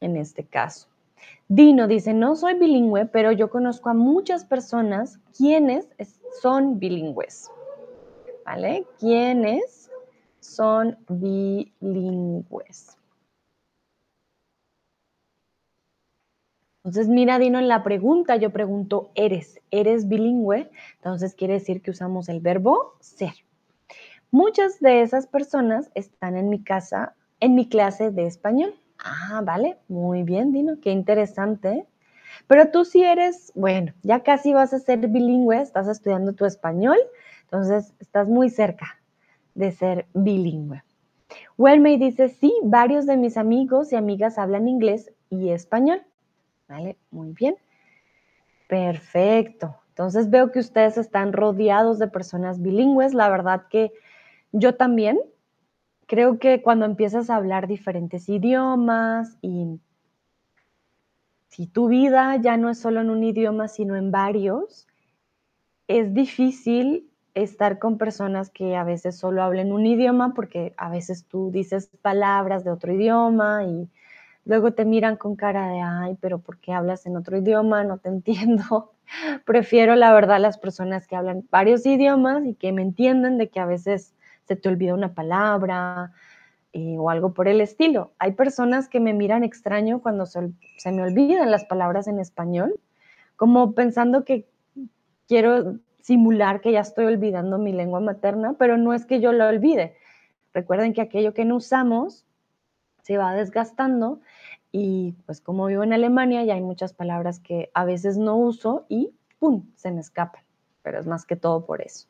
en este caso. Dino dice, no soy bilingüe, pero yo conozco a muchas personas quienes son bilingües. ¿Vale? ¿Quiénes son bilingües? Entonces, mira, Dino, en la pregunta yo pregunto, ¿eres? ¿Eres bilingüe? Entonces quiere decir que usamos el verbo ser. Muchas de esas personas están en mi casa, en mi clase de español. Ah, vale, muy bien, Dino, qué interesante. Pero tú sí eres, bueno, ya casi vas a ser bilingüe, estás estudiando tu español, entonces estás muy cerca de ser bilingüe. Wellmay dice, sí, varios de mis amigos y amigas hablan inglés y español. ¿Vale? Muy bien. Perfecto. Entonces veo que ustedes están rodeados de personas bilingües. La verdad que yo también creo que cuando empiezas a hablar diferentes idiomas y si tu vida ya no es solo en un idioma, sino en varios, es difícil estar con personas que a veces solo hablen un idioma porque a veces tú dices palabras de otro idioma y Luego te miran con cara de, ay, pero ¿por qué hablas en otro idioma? No te entiendo. Prefiero, la verdad, las personas que hablan varios idiomas y que me entienden de que a veces se te olvida una palabra eh, o algo por el estilo. Hay personas que me miran extraño cuando se, se me olvidan las palabras en español, como pensando que quiero simular que ya estoy olvidando mi lengua materna, pero no es que yo lo olvide. Recuerden que aquello que no usamos se va desgastando y pues como vivo en Alemania ya hay muchas palabras que a veces no uso y ¡pum! se me escapan, pero es más que todo por eso.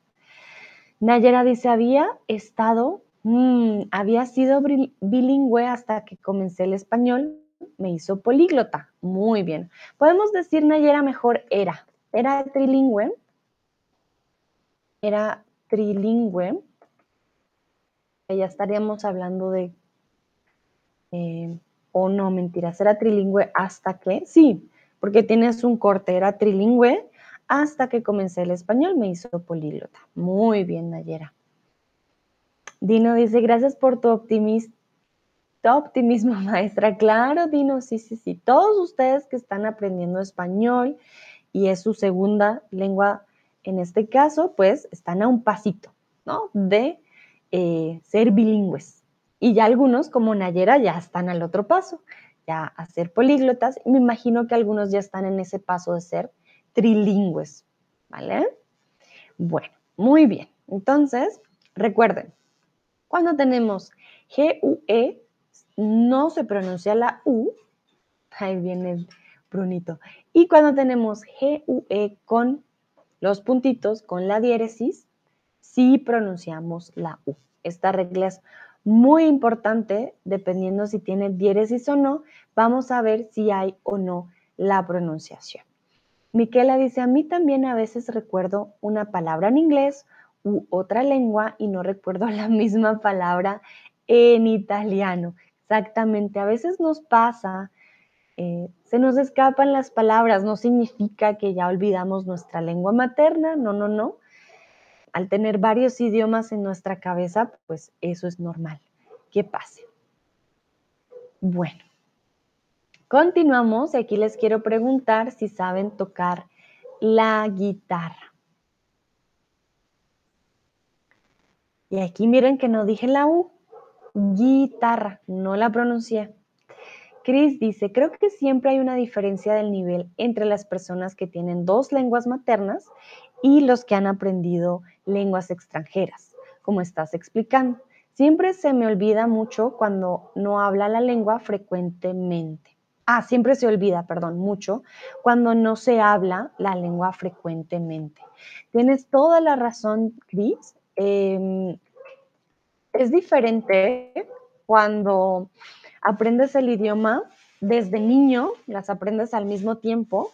Nayera dice, había estado, mm, había sido bilingüe hasta que comencé el español, me hizo políglota. Muy bien. Podemos decir, Nayera, mejor era. Era trilingüe. Era trilingüe. Ya estaríamos hablando de... Eh, o no, mentira, era trilingüe hasta que... Sí, porque tienes un corte, era trilingüe hasta que comencé el español, me hizo políglota. Muy bien, Nayera. Dino dice, gracias por tu optimismo optimismo, maestra. Claro, Dino, sí, sí, sí. Todos ustedes que están aprendiendo español y es su segunda lengua, en este caso, pues están a un pasito, ¿no? De eh, ser bilingües. Y ya algunos, como Nayera, ya están al otro paso, ya a ser políglotas. Me imagino que algunos ya están en ese paso de ser trilingües, ¿vale? Bueno, muy bien. Entonces, recuerden, cuando tenemos GUE, no se pronuncia la U, ahí viene Brunito, y cuando tenemos GUE con los puntitos, con la diéresis, sí pronunciamos la U. Esta regla es muy importante, dependiendo si tiene diéresis o no, vamos a ver si hay o no la pronunciación. Miquela dice, a mí también a veces recuerdo una palabra en inglés u otra lengua y no recuerdo la misma palabra en italiano. Exactamente, a veces nos pasa, eh, se nos escapan las palabras, no significa que ya olvidamos nuestra lengua materna, no, no, no. Al tener varios idiomas en nuestra cabeza, pues eso es normal, que pase. Bueno, Continuamos y aquí les quiero preguntar si saben tocar la guitarra. Y aquí miren que no dije la U, guitarra, no la pronuncié. Chris dice, creo que siempre hay una diferencia del nivel entre las personas que tienen dos lenguas maternas y los que han aprendido lenguas extranjeras, como estás explicando. Siempre se me olvida mucho cuando no habla la lengua frecuentemente. Ah, siempre se olvida, perdón, mucho, cuando no se habla la lengua frecuentemente. Tienes toda la razón, Cris. Em, es diferente cuando aprendes el idioma desde niño, las aprendes al mismo tiempo,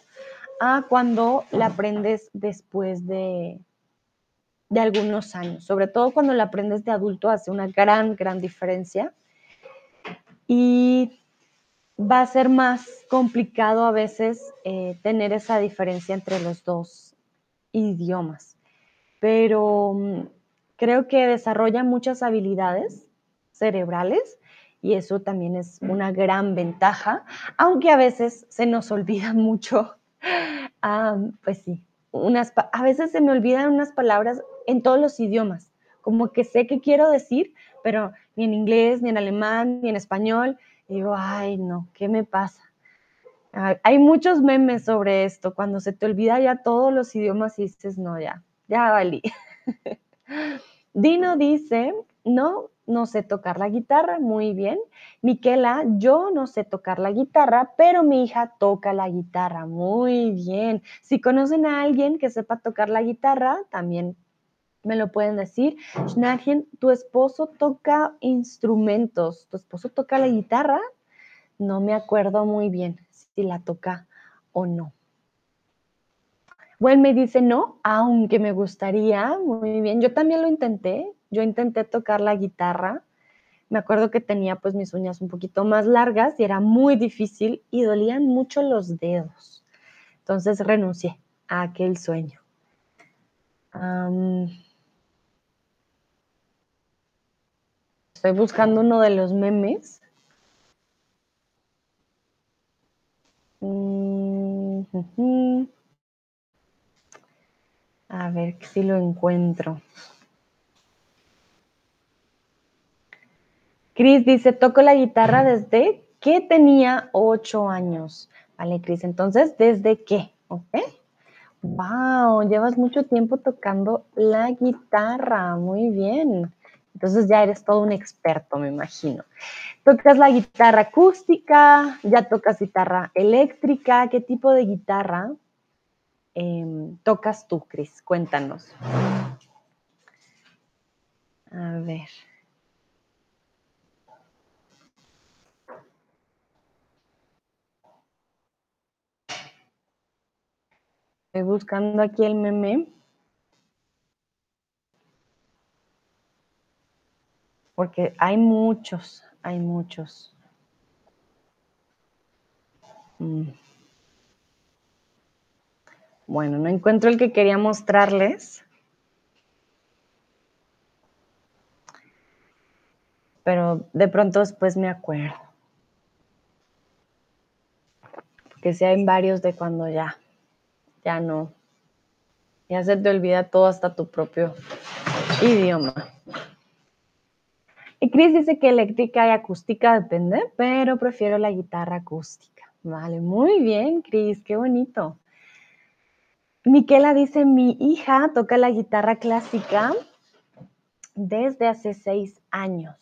a cuando la aprendes después de, de algunos años. Sobre todo cuando la aprendes de adulto hace una gran, gran diferencia. Y va a ser más complicado a veces eh, tener esa diferencia entre los dos idiomas. Pero mm, creo que desarrolla muchas habilidades cerebrales y eso también es una gran ventaja, aunque a veces se nos olvida mucho. Ah, pues sí, unas, a veces se me olvidan unas palabras en todos los idiomas, como que sé qué quiero decir, pero ni en inglés, ni en alemán, ni en español, digo, ay, no, ¿qué me pasa? Hay muchos memes sobre esto, cuando se te olvida ya todos los idiomas y dices, no, ya, ya valí. Dino dice, no, no sé tocar la guitarra, muy bien. Miquela, yo no sé tocar la guitarra, pero mi hija toca la guitarra, muy bien. Si conocen a alguien que sepa tocar la guitarra, también me lo pueden decir. Schnarchen, tu esposo toca instrumentos, tu esposo toca la guitarra. No me acuerdo muy bien si la toca o no. Bueno, me dice no, aunque me gustaría, muy bien. Yo también lo intenté, yo intenté tocar la guitarra. Me acuerdo que tenía pues mis uñas un poquito más largas y era muy difícil y dolían mucho los dedos. Entonces renuncié a aquel sueño. Estoy buscando uno de los memes. Mm, A ver si lo encuentro. Cris dice, toco la guitarra desde que tenía ocho años. Vale, Cris, entonces, ¿desde qué? ¿Ok? Wow, llevas mucho tiempo tocando la guitarra, muy bien. Entonces ya eres todo un experto, me imagino. ¿Tocas la guitarra acústica? ¿Ya tocas guitarra eléctrica? ¿Qué tipo de guitarra em, tocas tú, Cris? Cuéntanos. A ver. Estoy buscando aquí el meme. Porque hay muchos, hay muchos. Mm. Bueno, no encuentro el que quería mostrarles. Pero de pronto después me acuerdo. Porque si hay varios de cuando ya, ya no. Ya se te olvida todo hasta tu propio idioma. Y Chris dice que eléctrica y acústica depende, pero prefiero la guitarra acústica. Vale, muy bien, Cris, qué bonito. Miquela dice, mi hija toca la guitarra clásica desde hace seis años.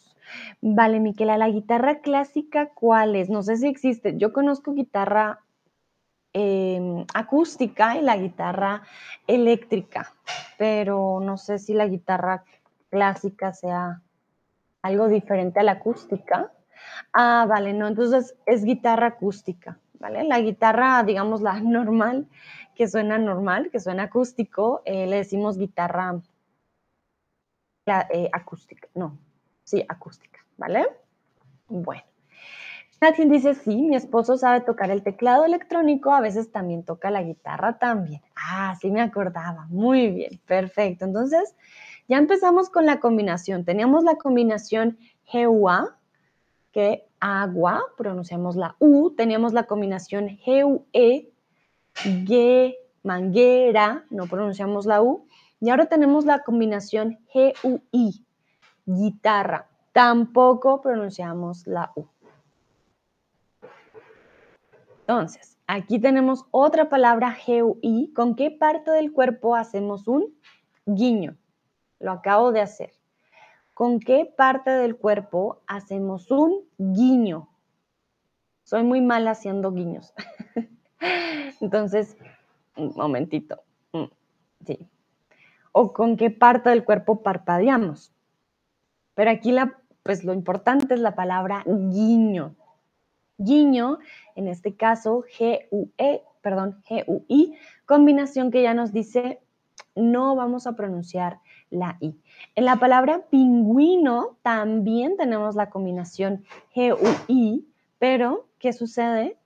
Vale, Miquela, la guitarra clásica, ¿cuál es? No sé si existe. Yo conozco guitarra em, acústica y la guitarra eléctrica, pero no sé si la guitarra clásica sea algo diferente a la acústica. Ah, vale, no, entonces es guitarra acústica, ¿vale? La guitarra, digamos, la normal, que suena normal, que suena acústico, eh, le decimos guitarra eh, acústica, no, sí, acústica, ¿vale? Bueno. Nadie dice, sí, mi esposo sabe tocar el teclado electrónico, a veces también toca la guitarra también. Ah, sí me acordaba. Muy bien, perfecto. Entonces, ya empezamos con la combinación. Teníamos la combinación GUA, que agua, pronunciamos la U. Teníamos la combinación GUE, G, manguera, no pronunciamos la U. Y ahora tenemos la combinación GUI, guitarra. Tampoco pronunciamos la U. Entonces, aquí tenemos otra palabra GUI. ¿Con qué parte del cuerpo hacemos un guiño? Lo acabo de hacer. ¿Con qué parte del cuerpo hacemos un guiño? Soy muy mal haciendo guiños. Entonces, un momentito. Mm, sí o con qué parte del cuerpo parpadeamos. Pero aquí pues lo importante es la palabra guiño. Guiño, en este caso G-U-E, perdón, G-U-I, combinación que ya nos dice no vamos a pronunciar la I. En la palabra pingüino también tenemos la combinación G-U-I, pero ¿qué sucede?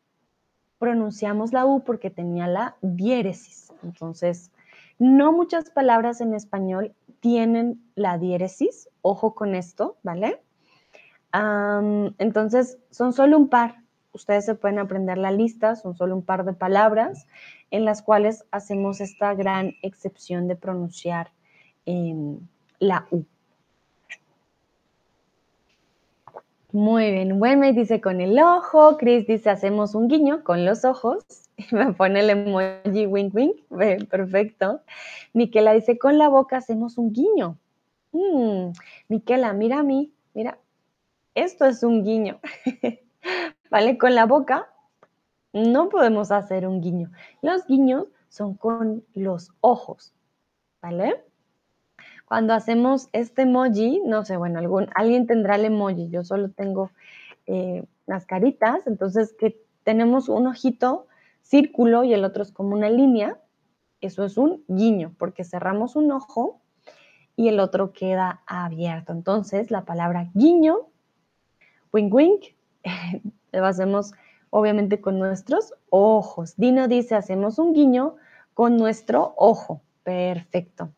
Pronunciamos la U porque tenía la diéresis. Entonces, no muchas palabras en español tienen la diéresis, ojo con esto, ¿vale? entonces, son solo un par. Ustedes se pueden aprender la lista, son solo un par de palabras en las cuales hacemos esta gran excepción de pronunciar em, la U. Muy bien, me dice con el ojo, Chris dice hacemos un guiño con los ojos, me pone el emoji wink wink, perfecto. Miquela dice con la boca hacemos un guiño. Mm, Miquela, mira a mí, mira, esto es un guiño, ¿vale? Con la boca no podemos hacer un guiño. Los guiños son con los ojos, ¿vale? Cuando hacemos este emoji, no sé, bueno, algún, alguien tendrá el emoji, yo solo tengo eh, las caritas, entonces que tenemos un ojito círculo y el otro es como una línea, eso es un guiño, porque cerramos un ojo y el otro queda abierto. Entonces, la palabra guiño, wink wink, lo hacemos obviamente con nuestros ojos. Dino dice, hacemos un guiño con nuestro ojo. Perfecto.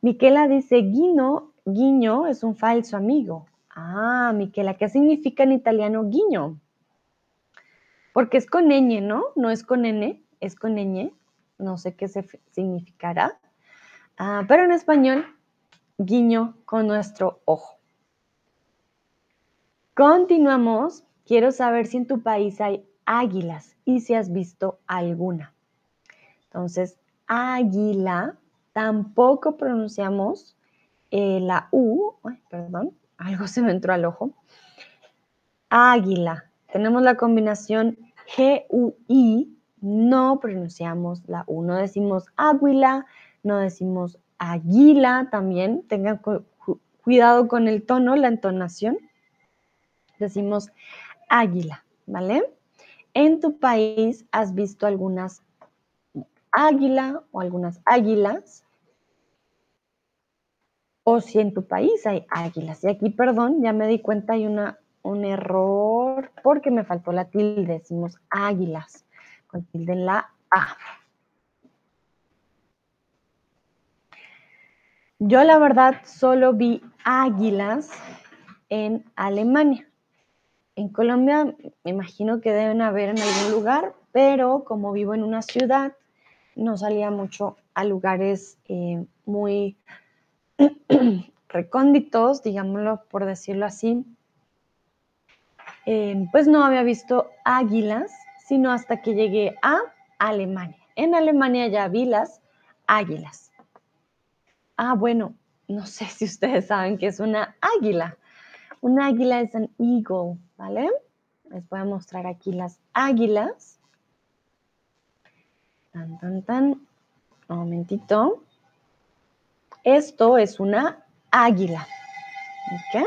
Miquela dice, guiño, guiño es un falso amigo. Ah, Miquela, ¿qué significa en italiano guiño? Porque es con ñ, ¿no? No es con n, es con ñ. No sé qué se significará. Ah, pero en español, guiño con nuestro ojo. Continuamos. Quiero saber si en tu país hay águilas y si has visto alguna. Entonces, águila, tampoco pronunciamos eh, la U, perdón, algo se me entró al ojo. Águila. Tenemos la combinación G-U-I, no pronunciamos la U, no decimos águila, no decimos águila también, tengan cuidado con el tono, la entonación. Decimos águila, ¿vale? En tu país has visto algunas águila o algunas águilas. O si en tu país hay águilas. Y aquí, perdón, ya me di cuenta, hay una, un error porque me faltó la tilde. Decimos águilas con tilde en la A. Yo la verdad solo vi águilas en Alemania. En Colombia me imagino que deben haber en algún lugar, pero como vivo en una ciudad, no salía mucho a lugares eh, muy recónditos, digámoslo por decirlo así. Eh, pues no había visto águilas, sino hasta que llegué a Alemania. En Alemania ya vi las águilas. Ah, bueno, no sé si ustedes saben que es una águila. Un águila es un eagle, ¿vale? Les voy a mostrar aquí las águilas. Tan, tan, tan. Un momentito. Esto es una águila. ¿Ok?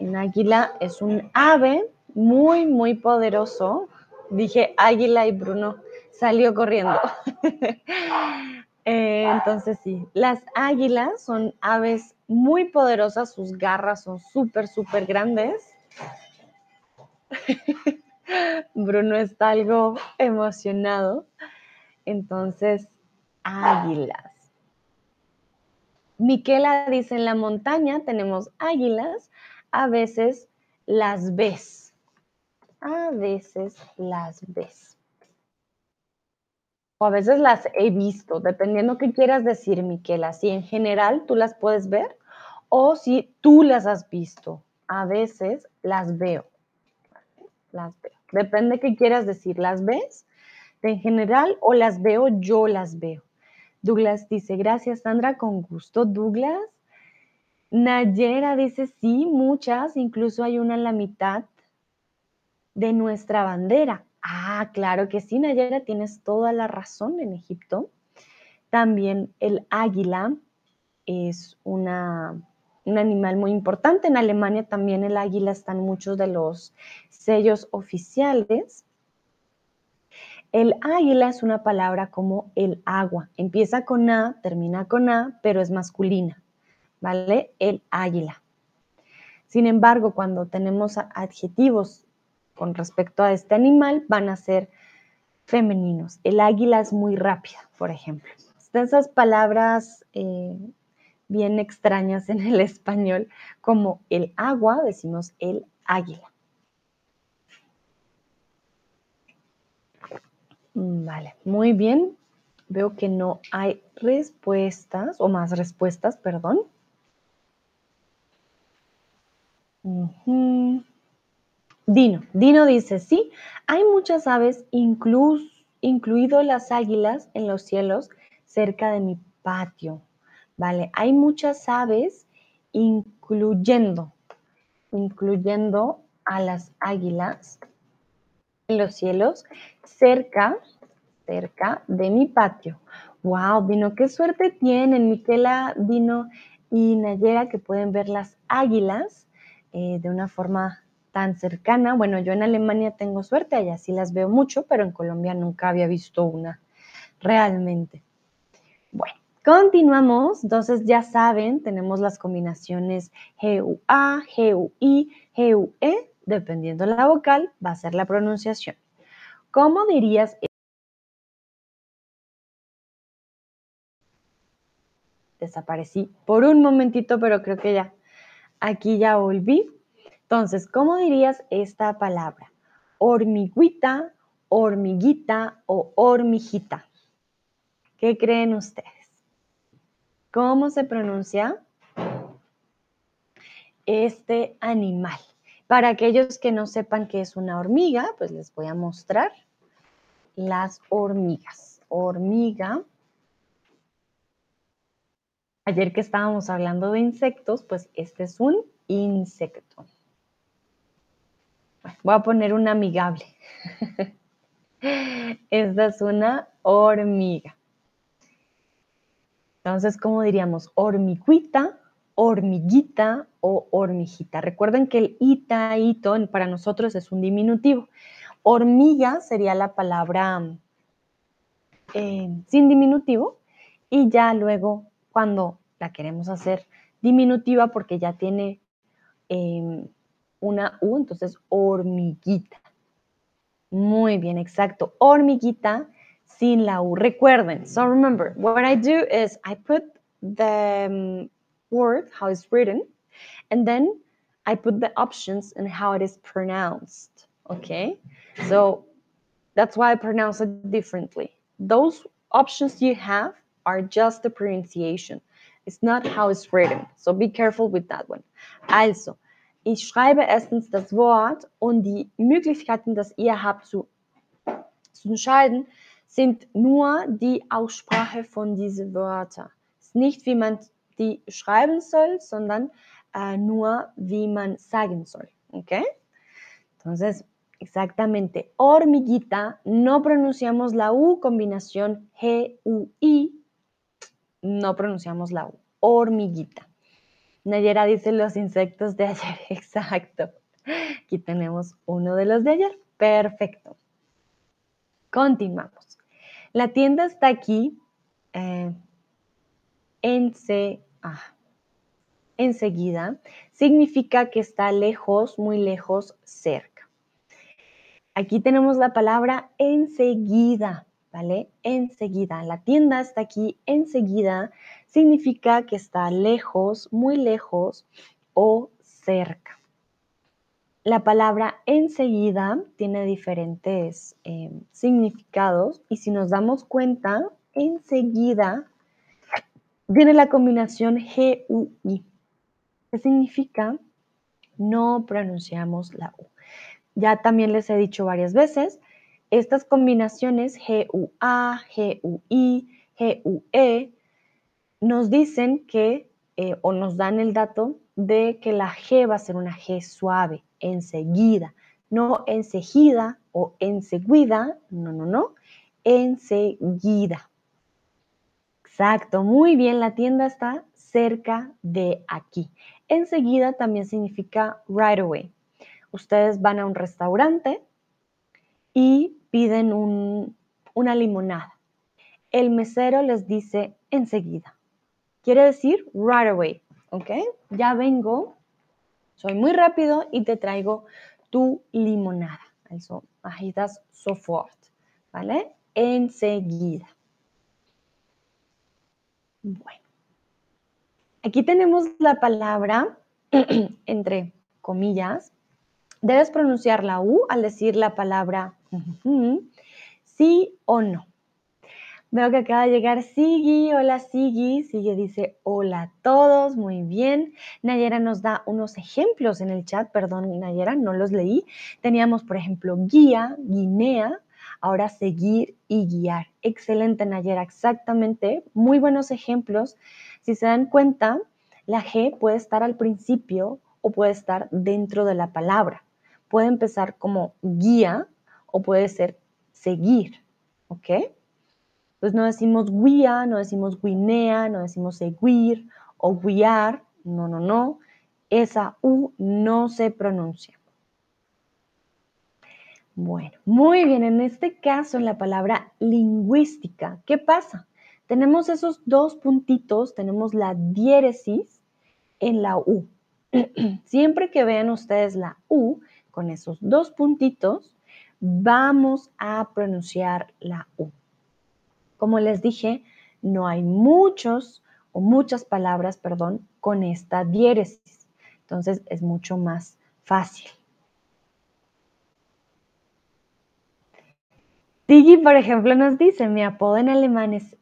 Un águila es un ave muy, muy poderoso. Dije águila y Bruno salió corriendo. Eh, entonces sí, las águilas son aves muy poderosas, sus garras son súper, súper grandes. Bruno está algo emocionado. Entonces, águilas. Miquela dice, en la montaña tenemos águilas, a veces las ves. A veces las ves o a veces las he visto, dependiendo qué quieras decir, Miquela. Si en general tú las puedes ver o si tú las has visto. A veces las veo. Las veo. Depende qué quieras decir. ¿Las ves en general o las veo? Yo las veo. Douglas dice, gracias Sandra, con gusto. Douglas. Nayera dice, sí, muchas, incluso hay una en la mitad de nuestra bandera. Ah, claro que sí, Nayera, tienes toda la razón en Egipto. También el águila es un animal muy importante. En Alemania también el águila está en muchos de los sellos oficiales. El águila es una palabra como el agua. Empieza con A, termina con A, pero es masculina. ¿Vale? El águila. Sin embargo, cuando tenemos adjetivos con respecto a este animal van a ser femeninos. El águila es muy rápida, por ejemplo. Esas palabras eh, bien extrañas en el español, como el agua, decimos el águila. Mm, vale, muy bien. Veo que no hay respuestas, o más respuestas, perdón. Dino. Dino dice, sí, hay muchas aves, incluido las águilas en los cielos cerca de mi patio. Vale, hay muchas aves, incluyendo, incluyendo a las águilas en los cielos cerca, cerca de mi patio. Wow, Dino, qué suerte tienen Miquela, Dino y Nayera que pueden ver las águilas eh, de una forma tan cercana. Bueno, yo en Alemania tengo suerte, allá sí las veo mucho, pero en Colombia nunca había visto una realmente. Bueno, continuamos. Entonces ya saben, tenemos las combinaciones GUA, GUI, GUE. Dependiendo la vocal, va a ser la pronunciación. ¿Cómo dirías? Desaparecí por un momentito, pero creo que ya. Aquí ya volví. Entonces, ¿cómo dirías esta palabra? Hormiguita, hormiguita o hormiguita. ¿Qué creen ustedes? ¿Cómo se pronuncia este animal? Para aquellos que no sepan qué es una hormiga, pues les voy a mostrar. las hormigas. Hormiga. Ayer que estábamos hablando de insectos, pues este es un insecto. Voy a poner un amigable. Esta es una hormiga. Entonces, ¿cómo diríamos? Hormiguita, hormiguita o hormiguita. Recuerden que el ita, ito para nosotros es un diminutivo. Hormiga sería la palabra eh, sin diminutivo y ya luego cuando la queremos hacer diminutiva porque ya tiene em, una U, entonces hormiguita. Muy bien, exacto. Hormiguita sin la U. Recuerden, so remember, what I do is I put the um, word, how it's written, and then I put the options and how it is pronounced. Okay? So that's why I pronounce it differently. Those options you have are just the pronunciation. It's not how it's written. So be careful with that one. Also, ich schreibe erstens das Wort und die Möglichkeiten, dass ihr habt zu, zu entscheiden, sind nur die Aussprache von diesen Wörtern. Es ist nicht, wie man die schreiben soll, sondern uh, nur, wie man sagen soll. ¿Ok? Entonces, exactamente, hormiguita, no pronunciamos la U, combinación G-U-I, no pronunciamos la U, hormiguita. Nayera dice los insectos de ayer, exacto. Aquí tenemos uno de los de ayer, perfecto. Continuamos. La tienda está aquí eh, ah, enseguida. Significa que está lejos, muy lejos, cerca. Aquí tenemos la palabra enseguida, ¿vale? Enseguida. La tienda está aquí enseguida. Significa que está lejos, muy lejos o cerca. La palabra enseguida tiene diferentes eh, significados y si nos damos cuenta, enseguida viene la combinación G-U-I, que significa no pronunciamos la U. Ya también les he dicho varias veces, estas combinaciones G-U-A, G-U-I, G-U-E nos dicen que, eh, o nos dan el dato de que la G va a ser una G suave enseguida, no enseguida o enseguida, no, no, no, enseguida. Exacto, muy bien, la tienda está cerca de aquí. Enseguida también significa right away. Ustedes van a un restaurante y piden una limonada. El mesero les dice enseguida. Quiere decir right away, ¿ok? Ya vengo soy muy rápido y te traigo tu limonada. Also, mache sofort, ¿vale? Enseguida. Bueno. Aquí tenemos la palabra, entre comillas. Debes pronunciar la U al decir la palabra sí o no. Veo que acaba de llegar Sigi. Hola Sigi. Sigi dice hola a todos. Muy bien. Nayera nos da unos ejemplos en el chat. Perdón, Nayera, no los leí. Teníamos, por ejemplo, guía, guinea. Ahora seguir y guiar. Excelente, Nayera. Exactamente. Muy buenos ejemplos. Si se dan cuenta, la G puede estar al principio o puede estar dentro de la palabra. Puede empezar como guía o puede ser seguir. ¿Ok? Pues no decimos guía, no decimos guinea, no decimos seguir o guiar. No, no, no. Esa U no se pronuncia. Bueno, muy bien. En este caso, en la palabra lingüística, ¿qué pasa? Tenemos esos dos puntitos, tenemos la diéresis en la U. Siempre que vean ustedes la U con esos dos puntitos, vamos a pronunciar la U. Como les dije, no hay muchos o muchas palabras, perdón, con esta diéresis. Entonces es mucho más fácil. Digi, por ejemplo, nos dice, mi apodo en alemán es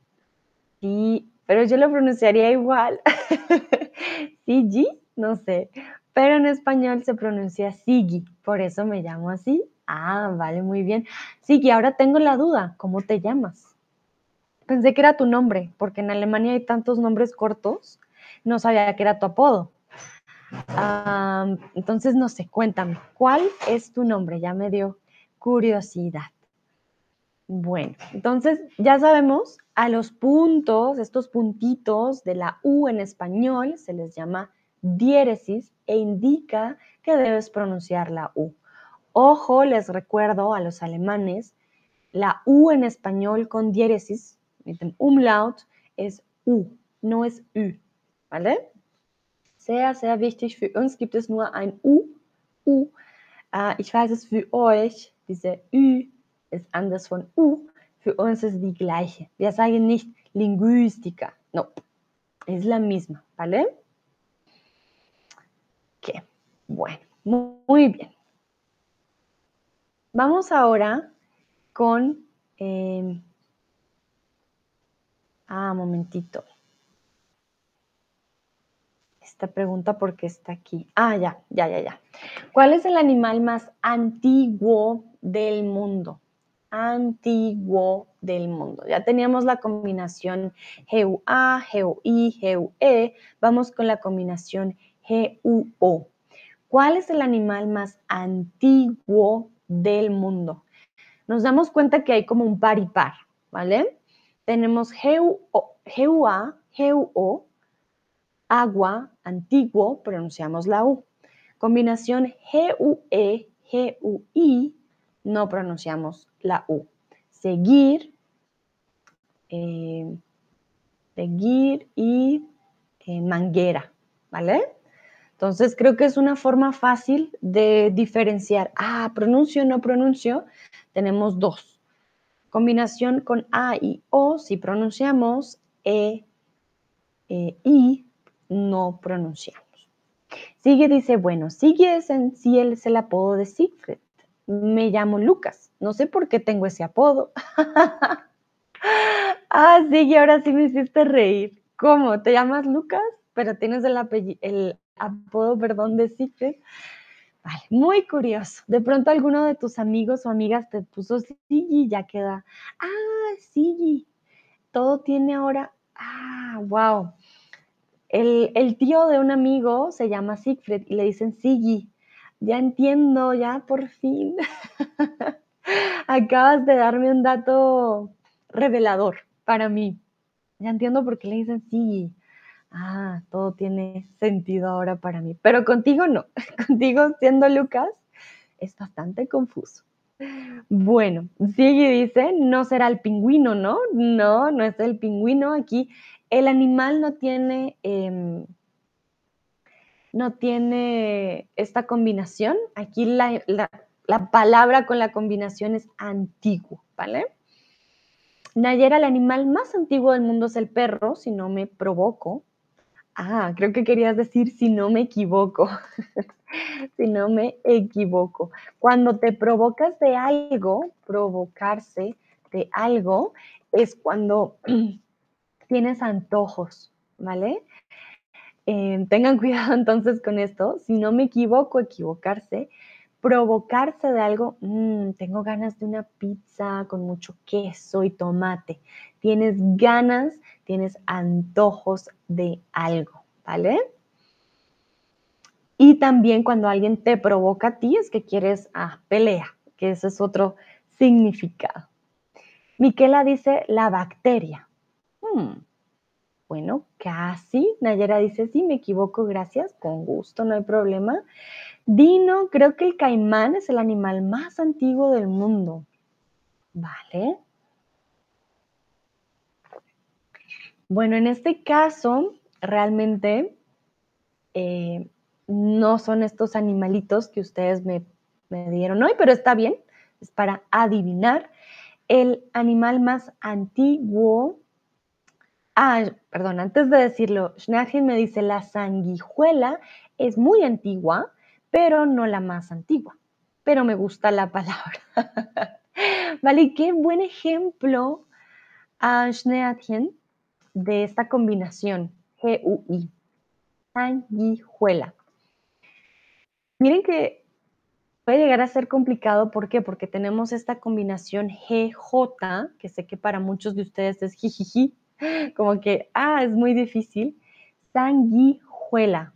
sí, pero yo lo pronunciaría igual. Sigi, no sé, pero en español se pronuncia Sigi, por eso me llamo así, Ah, vale, muy bien. Y ahora tengo la duda, ¿cómo te llamas? Pensé que era tu nombre, porque en Alemania hay tantos nombres cortos, no sabía que era tu apodo. entonces, no sé, cuéntame, ¿cuál es tu nombre? Ya me dio curiosidad. Bueno, entonces ya sabemos, a los puntos, estos puntitos de la U en español se les llama diéresis e indica que debes pronunciar la U. Ojo, les recuerdo a los alemanes, la U en español con diéresis, mit dem Umlaut, es U, no es Ü. ¿Vale? Sehr, sehr wichtig. Für uns gibt es nur ein U. U. Uh, ich weiß es für euch, diese Ü ist anders von U. Für uns ist die gleiche. Wir sagen nicht lingüística. No, es la misma. ¿Vale? Ok, bueno, muy bien. Vamos ahora con... Eh, ah, momentito. Esta pregunta porque está aquí. Ah, ya, ya, ya, ya. ¿Cuál es el animal más antiguo del mundo? Antiguo del mundo. Ya teníamos la combinación GUA, GUI, GUE. Vamos con la combinación GUO. ¿Cuál es el animal más antiguo del mundo. Nos damos cuenta que hay como un par y par, ¿vale? Tenemos GUA, GUO, agua, antiguo, pronunciamos la U. Combinación GUE, GUI, no pronunciamos la U. Seguir, eh, seguir y eh, manguera, ¿vale? Entonces, creo que es una forma fácil de diferenciar. Ah, pronuncio, no pronuncio. Tenemos dos. Combinación con A y O, si pronunciamos, E, e I, no pronunciamos. Sigue dice, bueno, Sigue es en sí es el apodo de Siegfried. Me llamo Lucas. No sé por qué tengo ese apodo. ah, Sigue, ahora sí me hiciste reír. ¿Cómo? ¿Te llamas Lucas? Pero tienes el, apodo, perdón, de Secret. Muy curioso. De pronto alguno de tus amigos o amigas te puso Sigi ya queda, ah, Sigi. Todo tiene ahora, ah, wow. El, tío de un amigo se llama Siegfried y le dicen Sigi. Ya entiendo, ya por fin. Acabas de darme un dato revelador para mí. Ya entiendo por qué le dicen Sigi ah, todo tiene sentido ahora para mí. Pero contigo no, contigo siendo Lucas es bastante confuso. Bueno, sigue dice, no será el pingüino, ¿no? No, no es el pingüino. Aquí el animal no tiene, em, no tiene esta combinación. Aquí la, la palabra con la combinación es antiguo, ¿vale? Nayera, el animal más antiguo del mundo es el perro, si no me provoco. Ah, creo que querías decir si no me equivoco. si no me equivoco. Cuando te provocas de algo, provocarse de algo, es cuando tienes antojos, ¿vale? Eh, tengan cuidado entonces con esto. Si no me equivoco, equivocarse, provocarse de algo, mm, tengo ganas de una pizza con mucho queso y tomate. Tienes ganas tienes antojos de algo, ¿vale? Y también cuando alguien te provoca a ti es que quieres ah, pelea, que ese es otro significado. Miquela dice la bacteria. Hmm, bueno, casi. Nayera dice, sí, me equivoco, gracias, con gusto, no hay problema. Dino, creo que el caimán es el animal más antiguo del mundo. Vale. Bueno, en este caso, realmente eh, no son estos animalitos que ustedes me, dieron hoy, pero está bien, es para adivinar. El animal más antiguo, ah, perdón, antes de decirlo, Schnarchen me dice, la sanguijuela es muy antigua, pero no la más antigua, pero me gusta la palabra. vale, qué buen ejemplo, a Schneatchen, de esta combinación G-U-I, sanguijuela. Miren que puede llegar a ser complicado. ¿Por qué? Porque tenemos esta combinación GJ, que sé que para muchos de ustedes es jijiji, como que, ah, es muy difícil. Sanguijuela.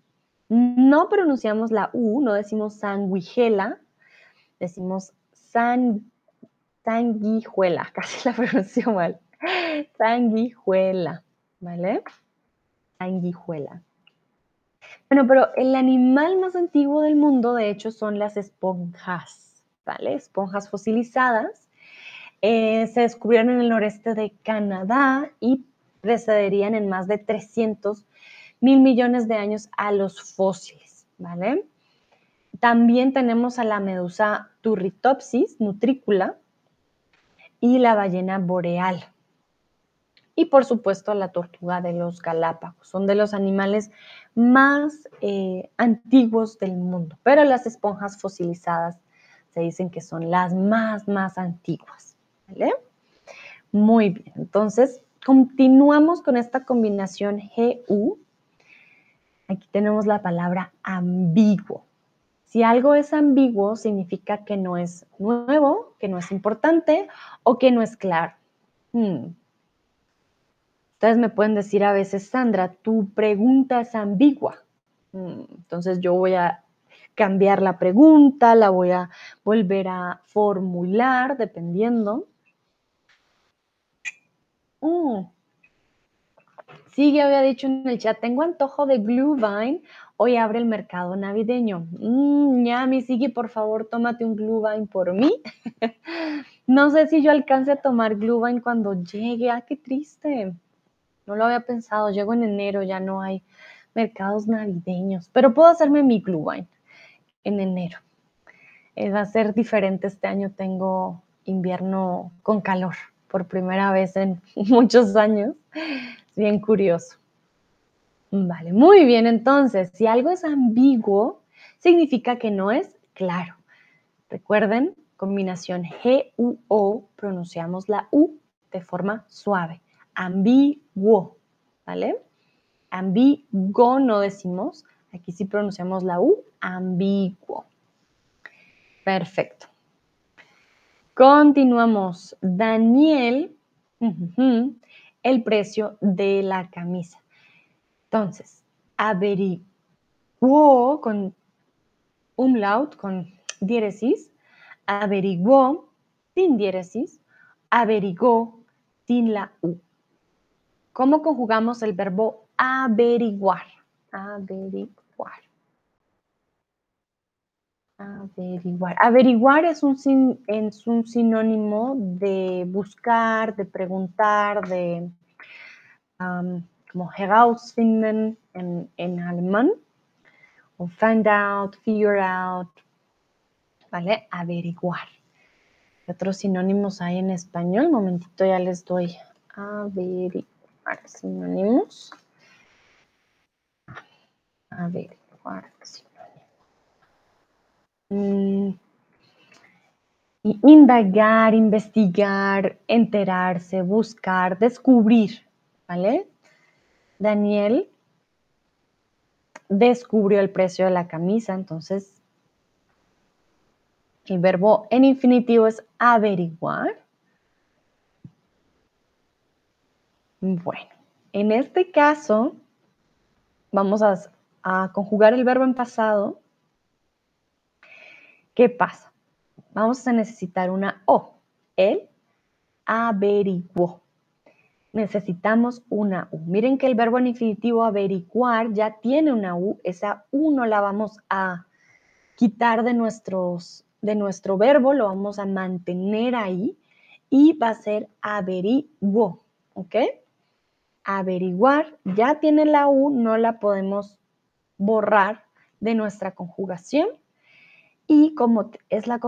No pronunciamos la U, no decimos sanguijela, decimos san, sanguijuela, casi la pronuncio mal. Sanguijuela, ¿vale? Sanguijuela. Bueno, pero el animal más antiguo del mundo, de hecho, son las esponjas, ¿vale? Esponjas fosilizadas. Eh, se descubrieron en el noreste de Canadá y precederían en más de 300 mil millones de años a los fósiles, ¿vale? También tenemos a la medusa Turritopsis nutricula y la ballena boreal y por supuesto la tortuga de los Galápagos. Son de los animales más eh, antiguos del mundo, pero las esponjas fosilizadas se dicen que son las más, más antiguas. ¿vale? Muy bien, entonces continuamos con esta combinación GU. Aquí tenemos la palabra ambiguo. Si algo es ambiguo, significa que no es nuevo, que no es importante o que no es claro. Hmm. Ustedes me pueden decir a veces, Sandra, tu pregunta es ambigua. Mm, entonces yo voy a cambiar la pregunta, la voy a volver a formular dependiendo. Mm. Sí, ya había dicho en el chat, tengo antojo de Glühwein, hoy abre el mercado navideño. Mm, ya, mi Sigui, por favor, tómate un Glühwein por mí. no sé si yo alcance a tomar Glühwein cuando llegue, ah, qué triste. No lo había pensado, llego en enero, ya no hay mercados navideños, pero puedo hacerme mi Glühwein en enero. Eh, va a ser diferente este año, tengo invierno con calor por primera vez en muchos años. Bien curioso. Vale, muy bien, entonces, si algo es ambiguo, significa que no es claro. Recuerden, combinación G-U-O, pronunciamos la U de forma suave ambiguo, ¿vale? Ambiguo no decimos, aquí sí pronunciamos la U, ambiguo. Perfecto. Continuamos. Daniel, el precio de la camisa. Entonces, averiguó con umlaut, con diéresis, averiguó sin diéresis, averiguó sin la U. ¿Cómo conjugamos el verbo averiguar? Averiguar. Averiguar. Averiguar es un, un sinónimo de buscar, de preguntar, de como herausfinden en, en alemán, o find out, figure out, ¿vale? Averiguar. ¿Qué otros sinónimos hay en español? Un momentito ya les doy. Averiguar sinónimos. A mm, indagar, investigar, enterarse, buscar, descubrir, ¿vale? Daniel descubrió el precio de la camisa, entonces el verbo en infinitivo es averiguar. Bueno, en este caso vamos a, conjugar el verbo en pasado. ¿Qué pasa? Vamos a necesitar una O. Él averiguó. Necesitamos una U. Miren que el verbo en infinitivo averiguar ya tiene una U. Esa U no la vamos a quitar de, nuestros, de nuestro verbo, lo vamos a mantener ahí y va a ser averiguó. ¿Ok? averiguar ya tiene la U, no la podemos borrar de nuestra conjugación. Y como es la,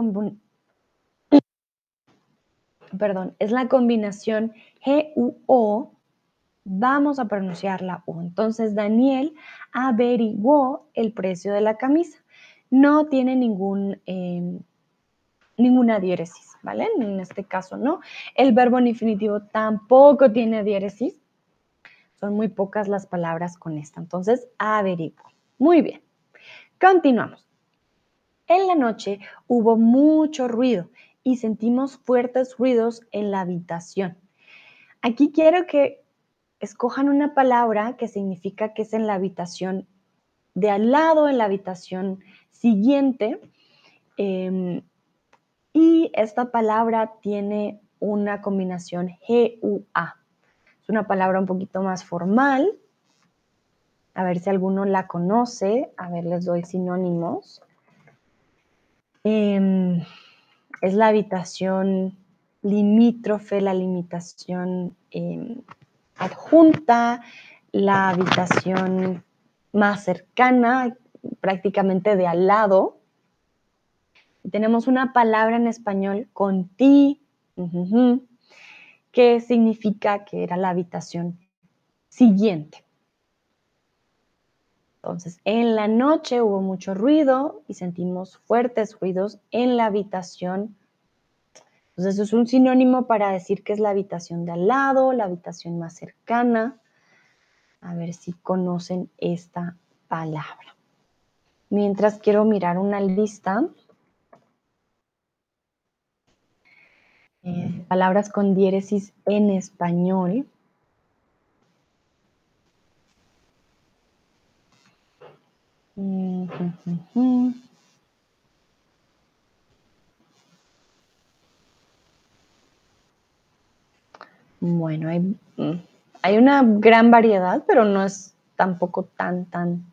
perdón, es la combinación G-U-O, vamos a pronunciar la U. Entonces, Daniel averiguó el precio de la camisa. No tiene ningún, em, ninguna diéresis, ¿vale? En este caso no. El verbo en infinitivo tampoco tiene diéresis. Son muy pocas las palabras con esta. Entonces, averiguo. Muy bien. Continuamos. En la noche hubo mucho ruido y sentimos fuertes ruidos en la habitación. Aquí quiero que escojan una palabra que significa que es en la habitación de al lado, en la habitación siguiente. Em, y esta palabra tiene una combinación G-U-A. Es una palabra un poquito más formal. A ver si alguno la conoce. A ver, les doy sinónimos. Em, es la habitación limítrofe, la limitación em, adjunta, la habitación más cercana, prácticamente de al lado. tenemos una palabra en español con ti, que significa que era la habitación siguiente. Entonces, en la noche hubo mucho ruido y sentimos fuertes ruidos en la habitación. Entonces, eso es un sinónimo para decir que es la habitación de al lado, la habitación más cercana. A ver si conocen esta palabra. Mientras quiero mirar una lista. Eh, palabras con diéresis en español. Bueno, hay, mm, hay, una gran variedad, pero no es tampoco tan, tan,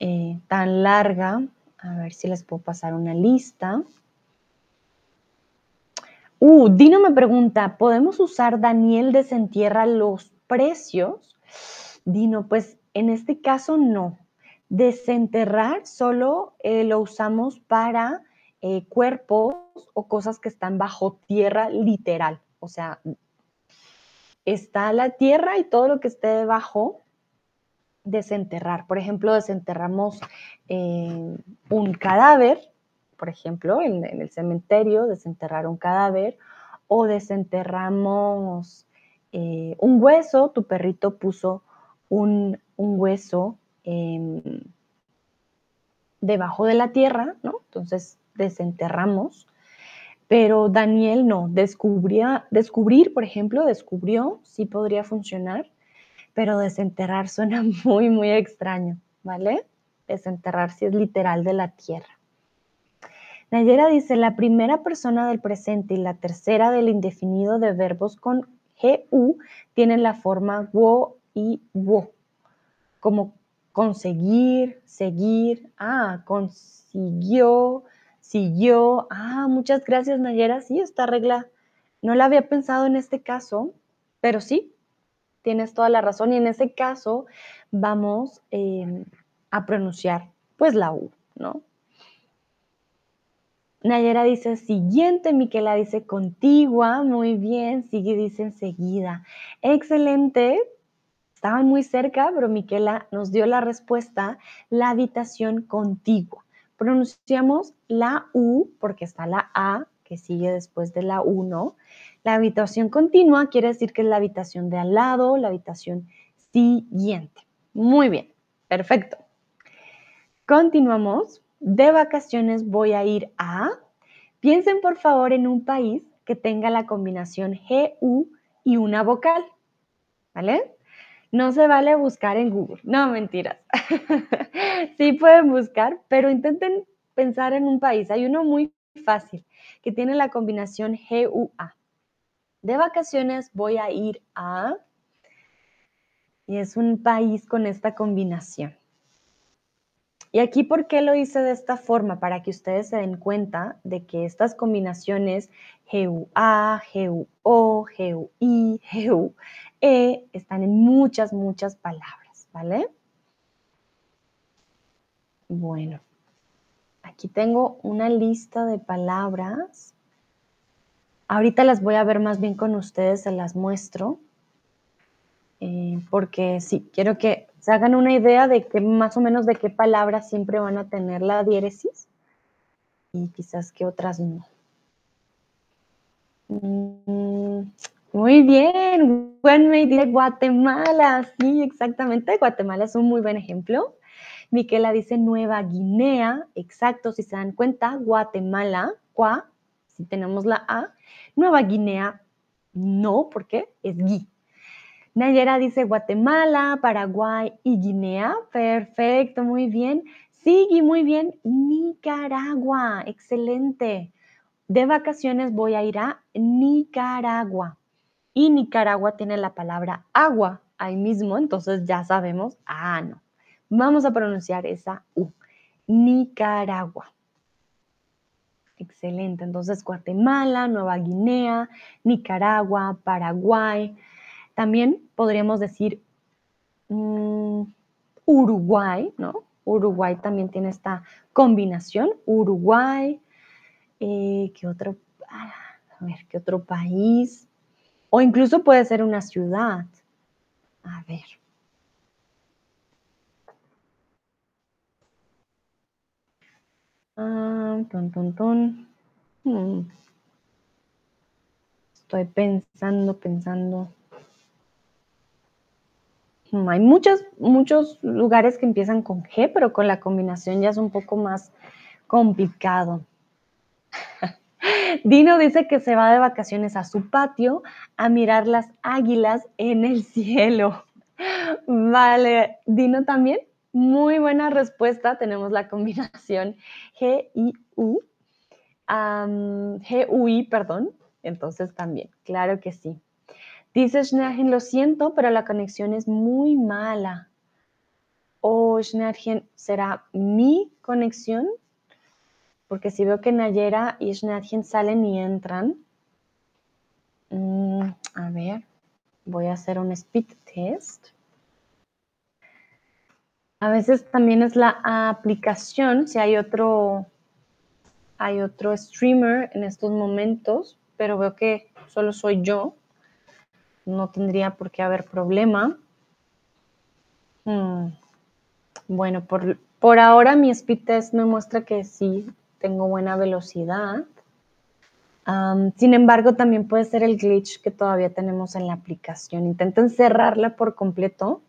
eh, tan larga. A ver si les puedo pasar una lista. Uh, Dino me pregunta, ¿podemos usar Daniel desentierra los precios? Dino, pues en este caso no. Desenterrar solo eh, lo usamos para eh, cuerpos o cosas que están bajo tierra literal. O sea, está la tierra y todo lo que esté debajo, desenterrar. Por ejemplo, desenterramos eh, un cadáver por ejemplo, en, el cementerio, desenterrar un cadáver o desenterramos un hueso, tu perrito puso un, hueso debajo de la tierra, ¿no? Entonces desenterramos. Pero Daniel no, descubría, descubrir, por ejemplo, descubrió, sí podría funcionar, pero desenterrar suena muy, muy extraño, ¿vale? Desenterrar si es literal de la tierra. Nayera dice, la primera persona del presente y la tercera del indefinido de verbos con GU tienen la forma wo y wo, como conseguir, seguir, ah, consiguió, siguió, ah, muchas gracias Nayera, sí, esta regla no la había pensado en este caso, pero sí, tienes toda la razón. Y en ese caso vamos eh, a pronunciar pues la U, ¿no? Nayera dice siguiente, Miquela dice contigua, muy bien, sigue dice enseguida. Excelente, estaban muy cerca, pero Miquela nos dio la respuesta, la habitación contigua. Pronunciamos la U porque está la A que sigue después de la U, ¿no? La habitación continua quiere decir que es la habitación de al lado, la habitación siguiente. Muy bien, perfecto. Continuamos de vacaciones voy a ir a... Piensen por favor en un país que tenga la combinación GU y una vocal, ¿vale? No se vale buscar en Google, no mentiras. sí pueden buscar, pero intenten pensar en un país. Hay uno muy fácil que tiene la combinación GUA. De vacaciones voy a ir a... Y es un país con esta combinación. Y aquí, ¿por qué lo hice de esta forma? Para que ustedes se den cuenta de que estas combinaciones GUA, GUO, GUI, GUE están en muchas, muchas palabras, ¿vale? Bueno, aquí tengo una lista de palabras. Ahorita las voy a ver más bien con ustedes, se las muestro. Eh, porque sí, quiero que se hagan una idea de que más o menos de qué palabras siempre van a tener la diéresis y quizás que otras no. Mm, muy bien, me dice Guatemala, sí, exactamente, Guatemala es un muy buen ejemplo. Miquela dice Nueva Guinea, exacto, si se dan cuenta, Guatemala, Gua, si tenemos la A. Nueva Guinea, no, ¿por qué? Es Gui. Nayera dice Guatemala, Paraguay y Guinea. Perfecto, muy bien. Sigue muy bien. Nicaragua, excelente. De vacaciones voy a ir a Nicaragua. Y Nicaragua tiene la palabra agua ahí mismo, entonces ya sabemos, ah, no. Vamos a pronunciar esa U. Nicaragua. Excelente. Entonces, Guatemala, Nueva Guinea, Nicaragua, Paraguay. También podríamos decir mm, Uruguay, ¿no? Uruguay también tiene esta combinación. Uruguay. Eh, ¿Qué otro? A ver, ¿qué otro país? O incluso puede ser una ciudad. A ver. Ah, hmm. Estoy pensando, pensando. Hmm, hay muchos, muchos lugares que empiezan con G, pero con la combinación ya es un poco más complicado. Dino dice que se va de vacaciones a su patio a mirar las águilas en el cielo. Vale, Dino también muy buena respuesta. Tenemos la combinación G-I-U. G-U-I, perdón. Entonces también, claro que sí. Dice Schnergen, lo siento, pero la conexión es muy mala. O Schnergen, ¿será mi conexión? Porque si veo que Nayera y Schnergen salen y entran. Mm, a ver, voy a hacer un speed test. A veces también es la aplicación, si hay otro, hay otro streamer en estos momentos, pero veo que solo soy yo. No tendría por qué haber problema. Hmm. Bueno, por, por ahora mi speed test me muestra que sí tengo buena velocidad. sin embargo, también puede ser el glitch que todavía tenemos en la aplicación. Intenten cerrarla por completo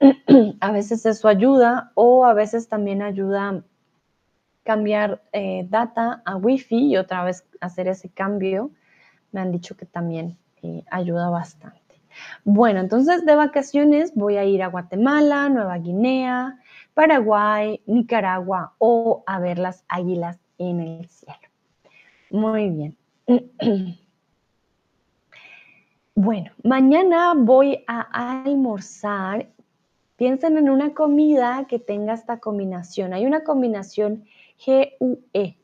a veces eso ayuda o a veces también ayuda cambiar eh, data a Wi-Fi y otra vez hacer ese cambio. Me han dicho que también eh, ayuda bastante. Bueno, entonces de vacaciones voy a ir a Guatemala, Nueva Guinea, Paraguay, Nicaragua o a ver las águilas en el cielo. Muy bien. Bueno, mañana voy a almorzar Piensen en una comida que tenga esta combinación. Hay una combinación G-U-E,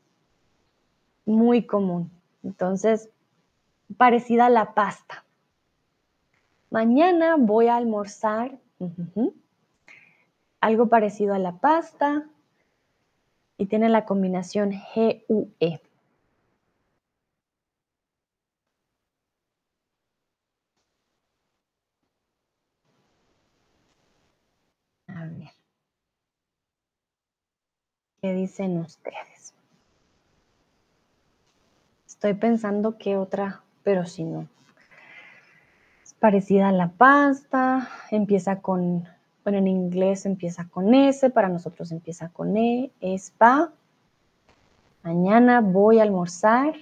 muy común. Entonces, parecida a la pasta. Mañana voy a almorzar algo parecido a la pasta y tiene la combinación G-U-E. ¿Qué dicen ustedes? Estoy pensando qué otra, pero si no. Es parecida a la pasta, empieza con, bueno, en inglés empieza con S, para nosotros empieza con E, spa. Mañana voy a almorzar.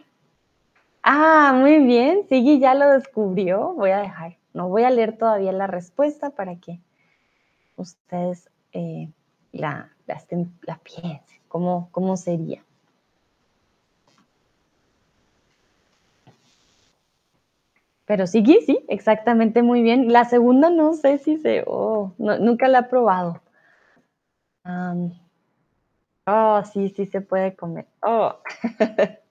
Ah, muy bien, Sigui ya lo descubrió. Voy a dejar, no voy a leer todavía la respuesta para que ustedes eh, la, la, piensen, ¿cómo, cómo sería. Pero sí, sí, exactamente muy bien. La segunda no sé si se, oh, nunca la he probado. oh, sí, sí se puede comer. Oh.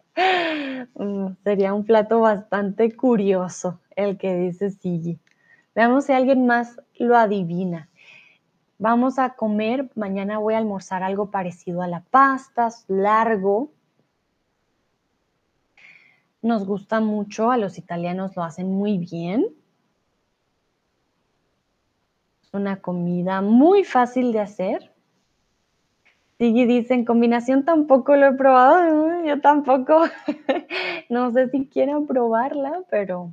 Mm, sería un plato bastante curioso el que dice Sigi. Veamos si alguien más lo adivina. Vamos a comer, mañana voy a almorzar algo parecido a la pasta, largo. Nos gusta mucho, a los italianos lo hacen muy bien. Es una comida muy fácil de hacer. Sigui dice, en combinación tampoco lo he probado, yo tampoco. no sé si quiero probarla, pero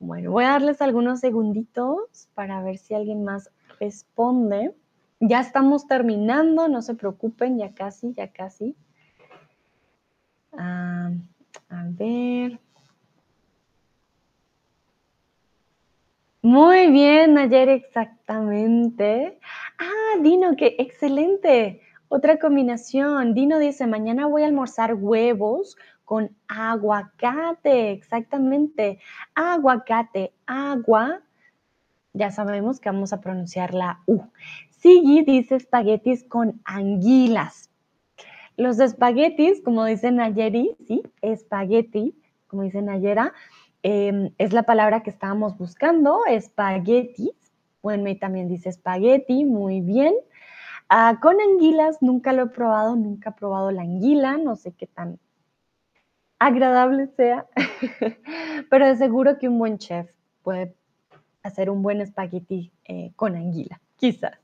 bueno, voy a darles algunos segunditos para ver si alguien más responde. Ya estamos terminando, no se preocupen, ya casi, ya casi. Ah, a ver. Muy bien, ayer exactamente. Ah, Dino, qué excelente. Otra combinación. Dino dice, mañana voy a almorzar huevos con aguacate. Exactamente. Aguacate, agua. Ya sabemos que vamos a pronunciar la U. Sigui dice espaguetis con anguilas. Los espaguetis, como dicen Nayeri, ¿sí? Espagueti, como dicen Nayera, em, es la palabra que estábamos buscando, espaguetis. Bueno, también dice espagueti, muy bien. Ah, con anguilas nunca lo he probado, nunca he probado la anguila, no sé qué tan agradable sea, pero de seguro que un buen chef puede hacer un buen espagueti eh, con anguila, quizás.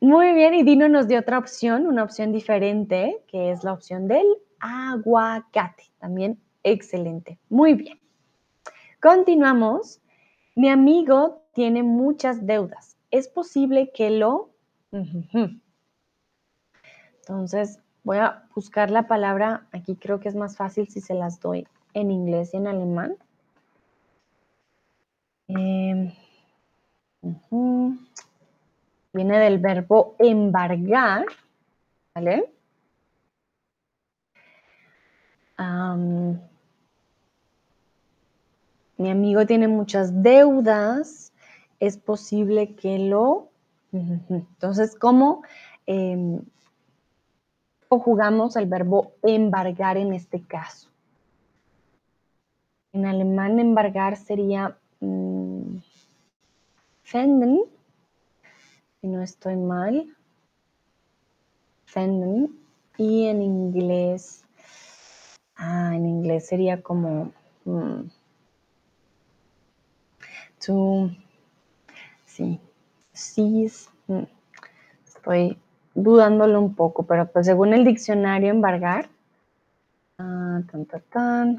Muy bien, y Dino nos dio otra opción, una opción diferente, que es la opción del aguacate. También excelente. Muy bien. Continuamos. Mi amigo tiene muchas deudas. ¿Es posible que lo entonces, voy a buscar la palabra, aquí creo que es más fácil si se las doy en inglés y en alemán. Em, Viene del verbo embargar, ¿vale? mi amigo tiene muchas deudas, es posible que lo entonces, ¿cómo em, conjugamos el verbo embargar en este caso? En alemán embargar sería mm, fenden, si no estoy mal. Fenden. Y en inglés, ah, en inglés sería como mm, to, sí, sí, mm, estoy dudándolo un poco, pero pues según el diccionario embargar, ah, tan, tan, tan.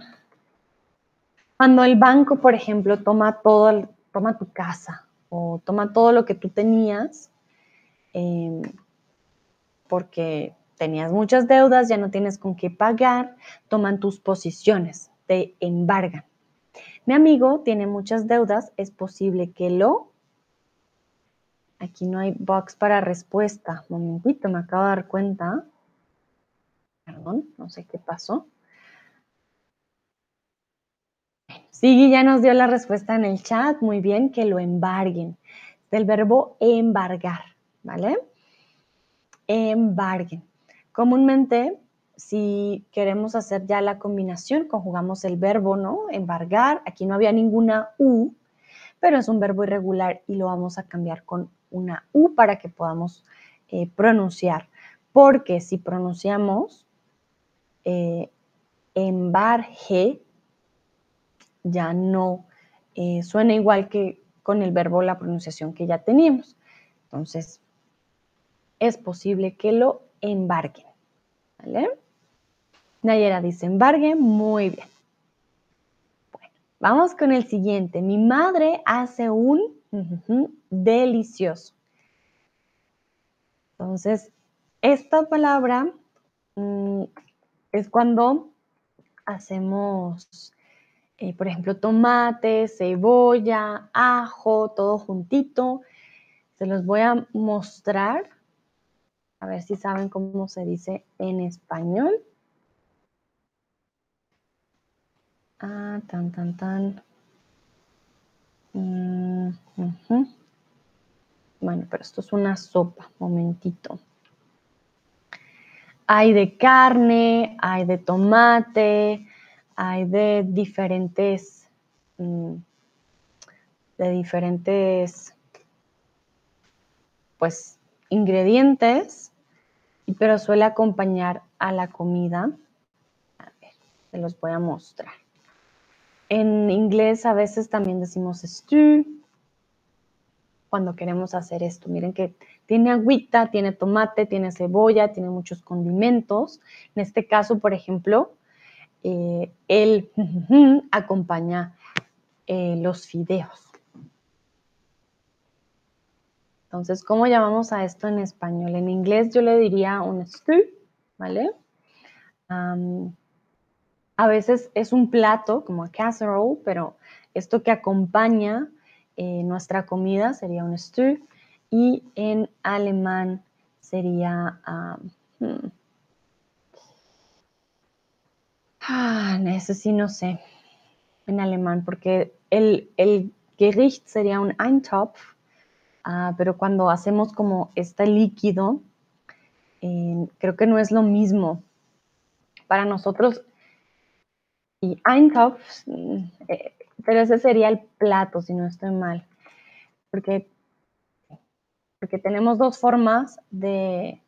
cuando el banco, por ejemplo, toma todo, toma tu casa o toma todo lo que tú tenías, em, porque tenías muchas deudas, ya no tienes con qué pagar, toman tus posiciones, te embargan. Mi amigo tiene muchas deudas, es posible que lo Aquí no hay box para respuesta. Momentito, me acabo de dar cuenta. Perdón, no sé qué pasó. Sí, ya nos dio la respuesta en el chat. Muy bien, que lo embarguen. Del verbo embargar, ¿vale? Embarguen. Comúnmente, si queremos hacer ya la combinación, conjugamos el verbo, ¿no? Embargar. Aquí no había ninguna U, pero es un verbo irregular y lo vamos a cambiar con una U para que podamos eh, pronunciar. Porque si pronunciamos eh, embarge, ya no eh, suena igual que con el verbo la pronunciación que ya teníamos. Entonces, es posible que lo embarguen. ¿Vale? Nayera dice embargue, muy bien. Bueno, vamos con el siguiente. Mi madre hace un delicioso. Entonces, esta palabra mm, es cuando hacemos, eh, por ejemplo, tomate, cebolla, ajo, todo juntito. Se los voy a mostrar. A ver si saben cómo se dice en español. Ah, tan, tan, tan. Mm, bueno, pero esto es una sopa, momentito. Hay de carne, hay de tomate, hay de diferentes, mm, de diferentes, pues, ingredientes, pero suele acompañar a la comida. A ver, se los voy a mostrar. En inglés a veces también decimos stew cuando queremos hacer esto. Miren que tiene agüita, tiene tomate, tiene cebolla, tiene muchos condimentos. En este caso, por ejemplo, eh, él acompaña eh, los fideos. Entonces, ¿cómo llamamos a esto en español? En inglés yo le diría un stew, ¿vale? a veces es un plato, como a casserole, pero esto que acompaña eh, nuestra comida sería un stew. Y en alemán sería... Hmm. Ah, eso sí no sé en alemán, porque el, el Gericht sería un Eintopf, ah, pero cuando hacemos como este líquido, creo que no es lo mismo. Para nosotros, y Eintopf, eh, pero ese sería el plato, si no estoy mal, porque, porque tenemos dos formas de,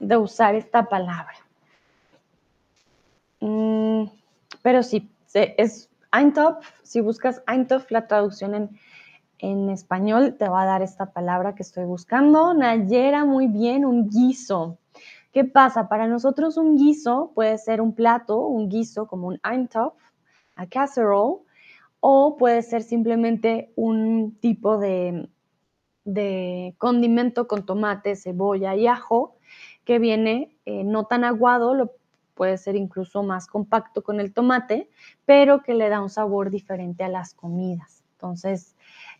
de usar esta palabra. Mm, pero sí, es Eintopf, si buscas Eintopf, la traducción en, en español te va a dar esta palabra que estoy buscando. Nayera, muy bien, un guiso. ¿Qué pasa? Para nosotros un guiso puede ser un plato, un guiso como un Eintopf, a casserole, o puede ser simplemente un tipo de, de condimento con tomate, cebolla y ajo que viene eh, no tan aguado, lo puede ser incluso más compacto con el tomate, pero que le da un sabor diferente a las comidas. Entonces,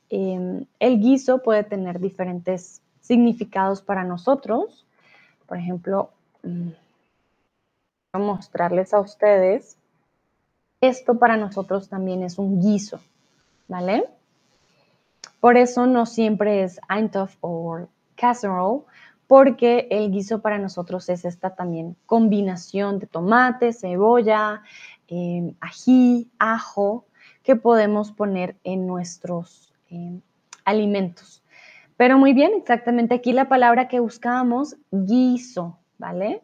em, el guiso puede tener diferentes significados para nosotros. Por ejemplo, mm, voy mostrarles a ustedes. Esto para nosotros también es un guiso, ¿vale? Por eso no siempre es Eintopf o casserole, porque el guiso para nosotros es esta también combinación de tomate, cebolla, em, ají, ajo, que podemos poner en nuestros em, alimentos. Pero muy bien, exactamente aquí la palabra que buscábamos, guiso, ¿vale?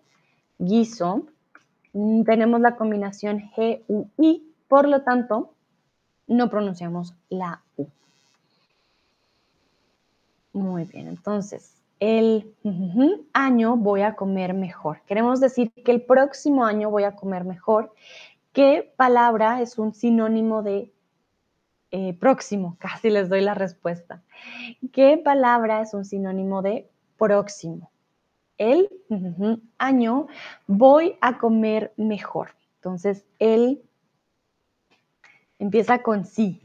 Guiso. Mm, tenemos la combinación G-U-I, por lo tanto, no pronunciamos la U. Muy bien, entonces, el año voy a comer mejor. Queremos decir que el próximo año voy a comer mejor. ¿Qué palabra es un sinónimo de eh, próximo? Casi les doy la respuesta. ¿Qué palabra es un sinónimo de próximo? El año voy a comer mejor. Entonces, el empieza con sí.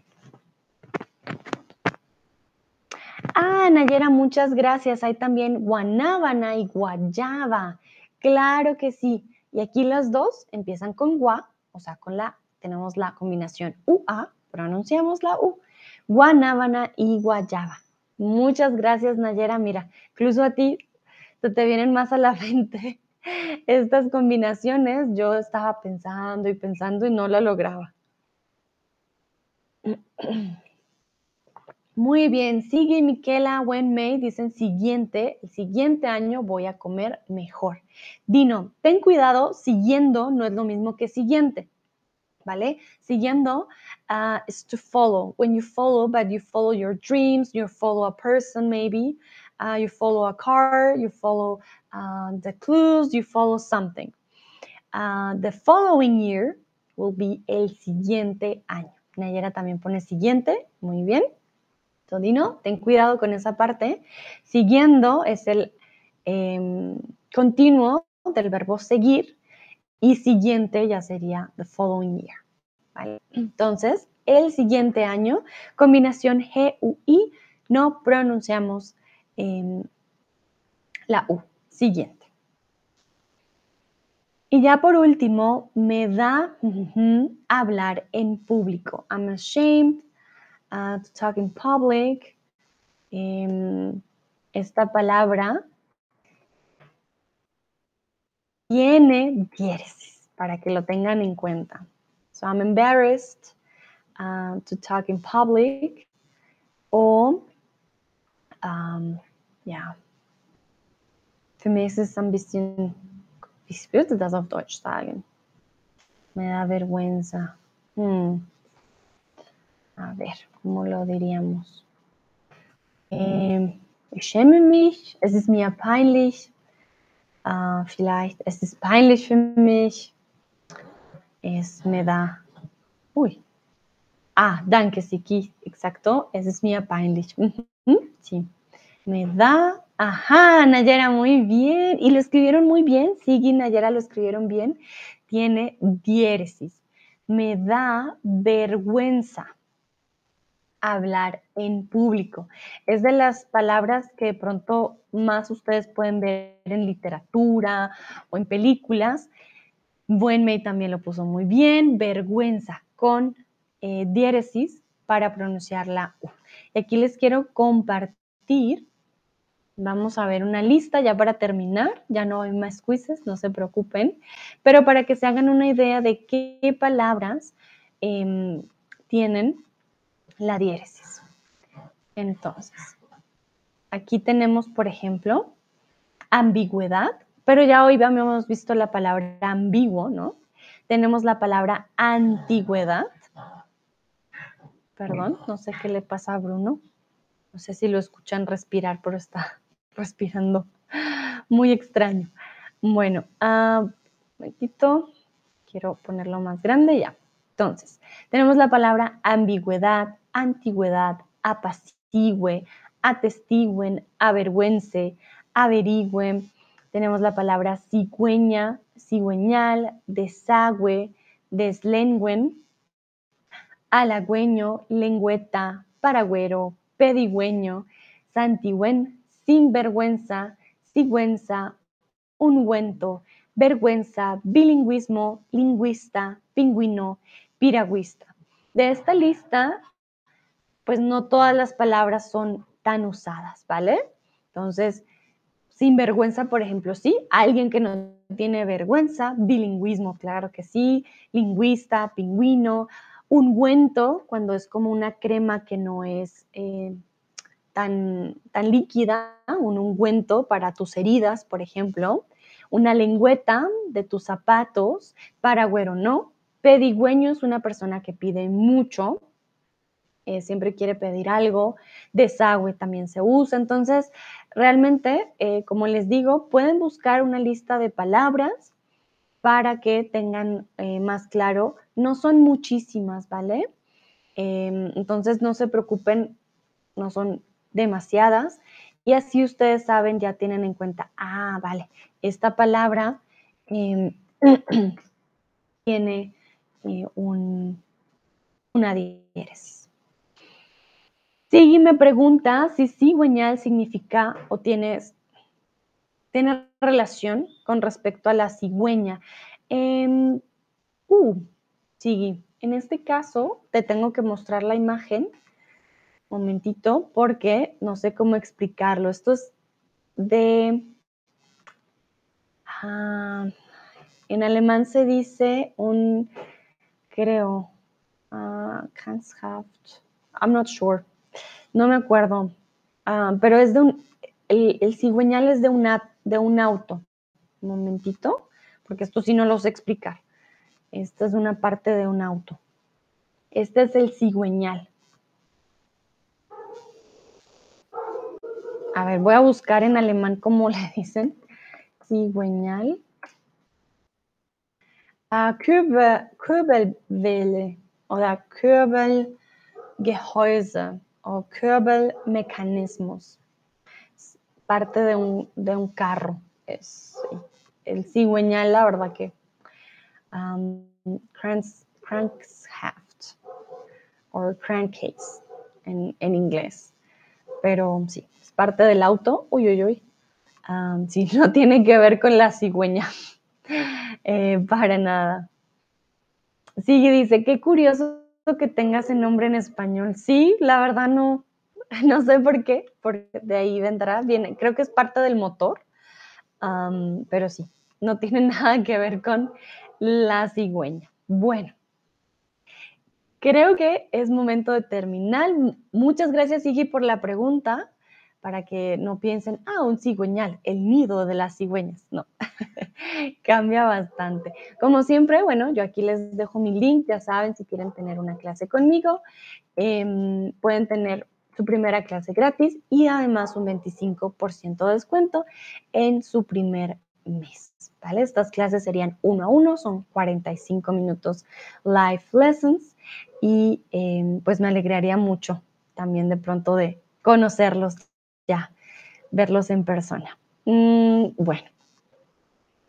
Ah, Nayera, muchas gracias. Hay también guanábana y guayaba. Claro que sí. Y aquí las dos empiezan con gua, o sea, con la, tenemos la combinación UA, pronunciamos la U. Guanábana y guayaba. Muchas gracias, Nayera. Mira, incluso a ti se te vienen más a la mente estas combinaciones. Yo estaba pensando y pensando y no la lograba. Muy bien, sigue Miquela Wenmei, dicen siguiente, el siguiente año voy a comer mejor. Dino, ten cuidado, siguiendo no es lo mismo que siguiente, ¿vale? Siguiendo uh, is to follow. When you follow, but you follow your dreams, you follow a person maybe, uh, you follow a car, you follow uh, the clues, you follow something. The following year will be el siguiente año. Nayera también pone siguiente, muy bien. Dino, ten cuidado con esa parte. Siguiendo es el em, continuo del verbo seguir y siguiente ya sería the following year. Entonces, el siguiente año, combinación G-U-I, no pronunciamos em, la U, siguiente. Y ya por último, me da hablar en público. I'm ashamed to talk in public. Em, esta palabra tiene diéresis para que lo tengan en cuenta. So I'm embarrassed uh, to talk in public. O, um, ja, für mich ist es ein bisschen, wie würde das auf Deutsch sagen? Me da vergüenza. Hmm. A ver, ¿cómo lo diríamos? Eh, ich schäme mich, es ist mir peinlich, uh, vielleicht es ist peinlich für mich, es me da, uy, ah, danke, Siki, exacto, es ist mir peinlich, sí, Me da, ajá, Nayara, muy bien. Y lo escribieron muy bien, Sigui y Nayara lo escribieron bien. Tiene diéresis. Me da vergüenza hablar en público. Es de las palabras que de pronto más ustedes pueden ver en literatura o en películas. Buen May también lo puso muy bien. Vergüenza con eh, diéresis para pronunciar la U. Y aquí les quiero compartir. Vamos a ver una lista ya para terminar. Ya no hay más quizzes, no se preocupen. Pero para que se hagan una idea de qué palabras em, tienen la diéresis. Entonces, aquí tenemos, por ejemplo, ambigüedad, pero ya hoy habíamos visto la palabra ambiguo, ¿no? Tenemos la palabra antigüedad. Perdón, no sé qué le pasa a Bruno. No sé si lo escuchan respirar, pero está respirando muy extraño. Bueno, uh, un momentito. Quiero ponerlo más grande ya. Entonces, tenemos la palabra ambigüedad, antigüedad, apacigüe, atestigüen, avergüence, averigüen. Tenemos la palabra cigüeña, cigüeñal, desagüe, deslengüen, halagüeño, lengüeta, paragüero, pedigüeño, santigüen, sinvergüenza, sigüenza, ungüento, vergüenza, bilingüismo, lingüista, pingüino, piragüista. De esta lista, pues no todas las palabras son tan usadas, ¿vale? Entonces, sin vergüenza, por ejemplo, sí, alguien que no tiene vergüenza, bilingüismo, claro que sí, lingüista, pingüino, ungüento, cuando es como una crema que no es eh, tan, tan líquida, un ungüento para tus heridas, por ejemplo, una lengüeta de tus zapatos, para güero no, Pedigüeño es una persona que pide mucho, eh, siempre quiere pedir algo, desagüe también se usa, entonces realmente, eh, como les digo, pueden buscar una lista de palabras para que tengan eh, más claro, no son muchísimas, ¿vale? Em, entonces no se preocupen, no son demasiadas y así ustedes saben, ya tienen en cuenta, ah, vale, esta palabra em, tiene un, una diéresis. Sigui me pregunta si cigüeñal significa o tienes, tiene relación con respecto a la cigüeña. Eh, uh, Sigui, en este caso te tengo que mostrar la imagen, momentito, porque no sé cómo explicarlo. Esto es de... Ah, en alemán se dice un creo. Uh, I'm not sure. No me acuerdo. Ah, pero es de un. El, cigüeñal es de, una, de un auto. Un momentito, porque esto sí no lo sé explicar. Esta es una parte de un auto. Este es el cigüeñal. A ver, voy a buscar en alemán cómo le dicen. Cigüeñal. Kürbel, Kürbelwelle oder Kürbelgehäuse o Kürbelmecanismus. Parte de un, de un carro. Es el cigüeñal, la verdad que. Um, cranks, crankshaft o crankcase en, en, inglés. Pero sí, es parte del auto. Uy, uy, uy. Um, sí, no tiene que ver con la cigüeña. Eh, para nada. Sigue, dice, qué curioso que tengas el nombre en español. Sí, la verdad no, no sé por qué, porque de ahí vendrá, viene, creo que es parte del motor, pero sí, no tiene nada que ver con la cigüeña. Bueno, creo que es momento de terminar. Muchas gracias, Iggy, por la pregunta para que no piensen, ah, un cigüeñal, el nido de las cigüeñas. No, cambia bastante. Como siempre, bueno, yo aquí les dejo mi link, ya saben, si quieren tener una clase conmigo, em, pueden tener su primera clase gratis y además un 25% de descuento en su primer mes. ¿Vale? Estas clases serían uno a uno, son 45 minutos live lessons y em, pues me alegraría mucho también de pronto de conocerlos ya verlos en persona. Mm, bueno,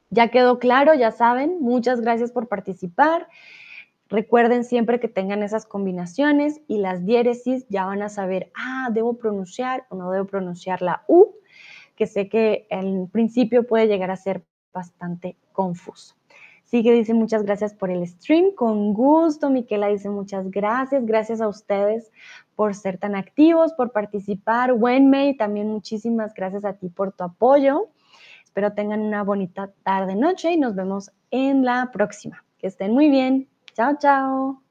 ya quedó claro, ya saben, muchas gracias por participar. Recuerden siempre que tengan esas combinaciones y las diéresis ya van a saber, ah, debo pronunciar o no debo pronunciar la U, que sé que en principio puede llegar a ser bastante confuso. Sigue dice muchas gracias por el stream, con gusto. Miquela dice muchas gracias, gracias a ustedes por ser tan activos, por participar. Wenmei, también muchísimas gracias a ti por tu apoyo. Espero tengan una bonita tarde, noche y nos vemos en la próxima. Que estén muy bien. Chao, chao.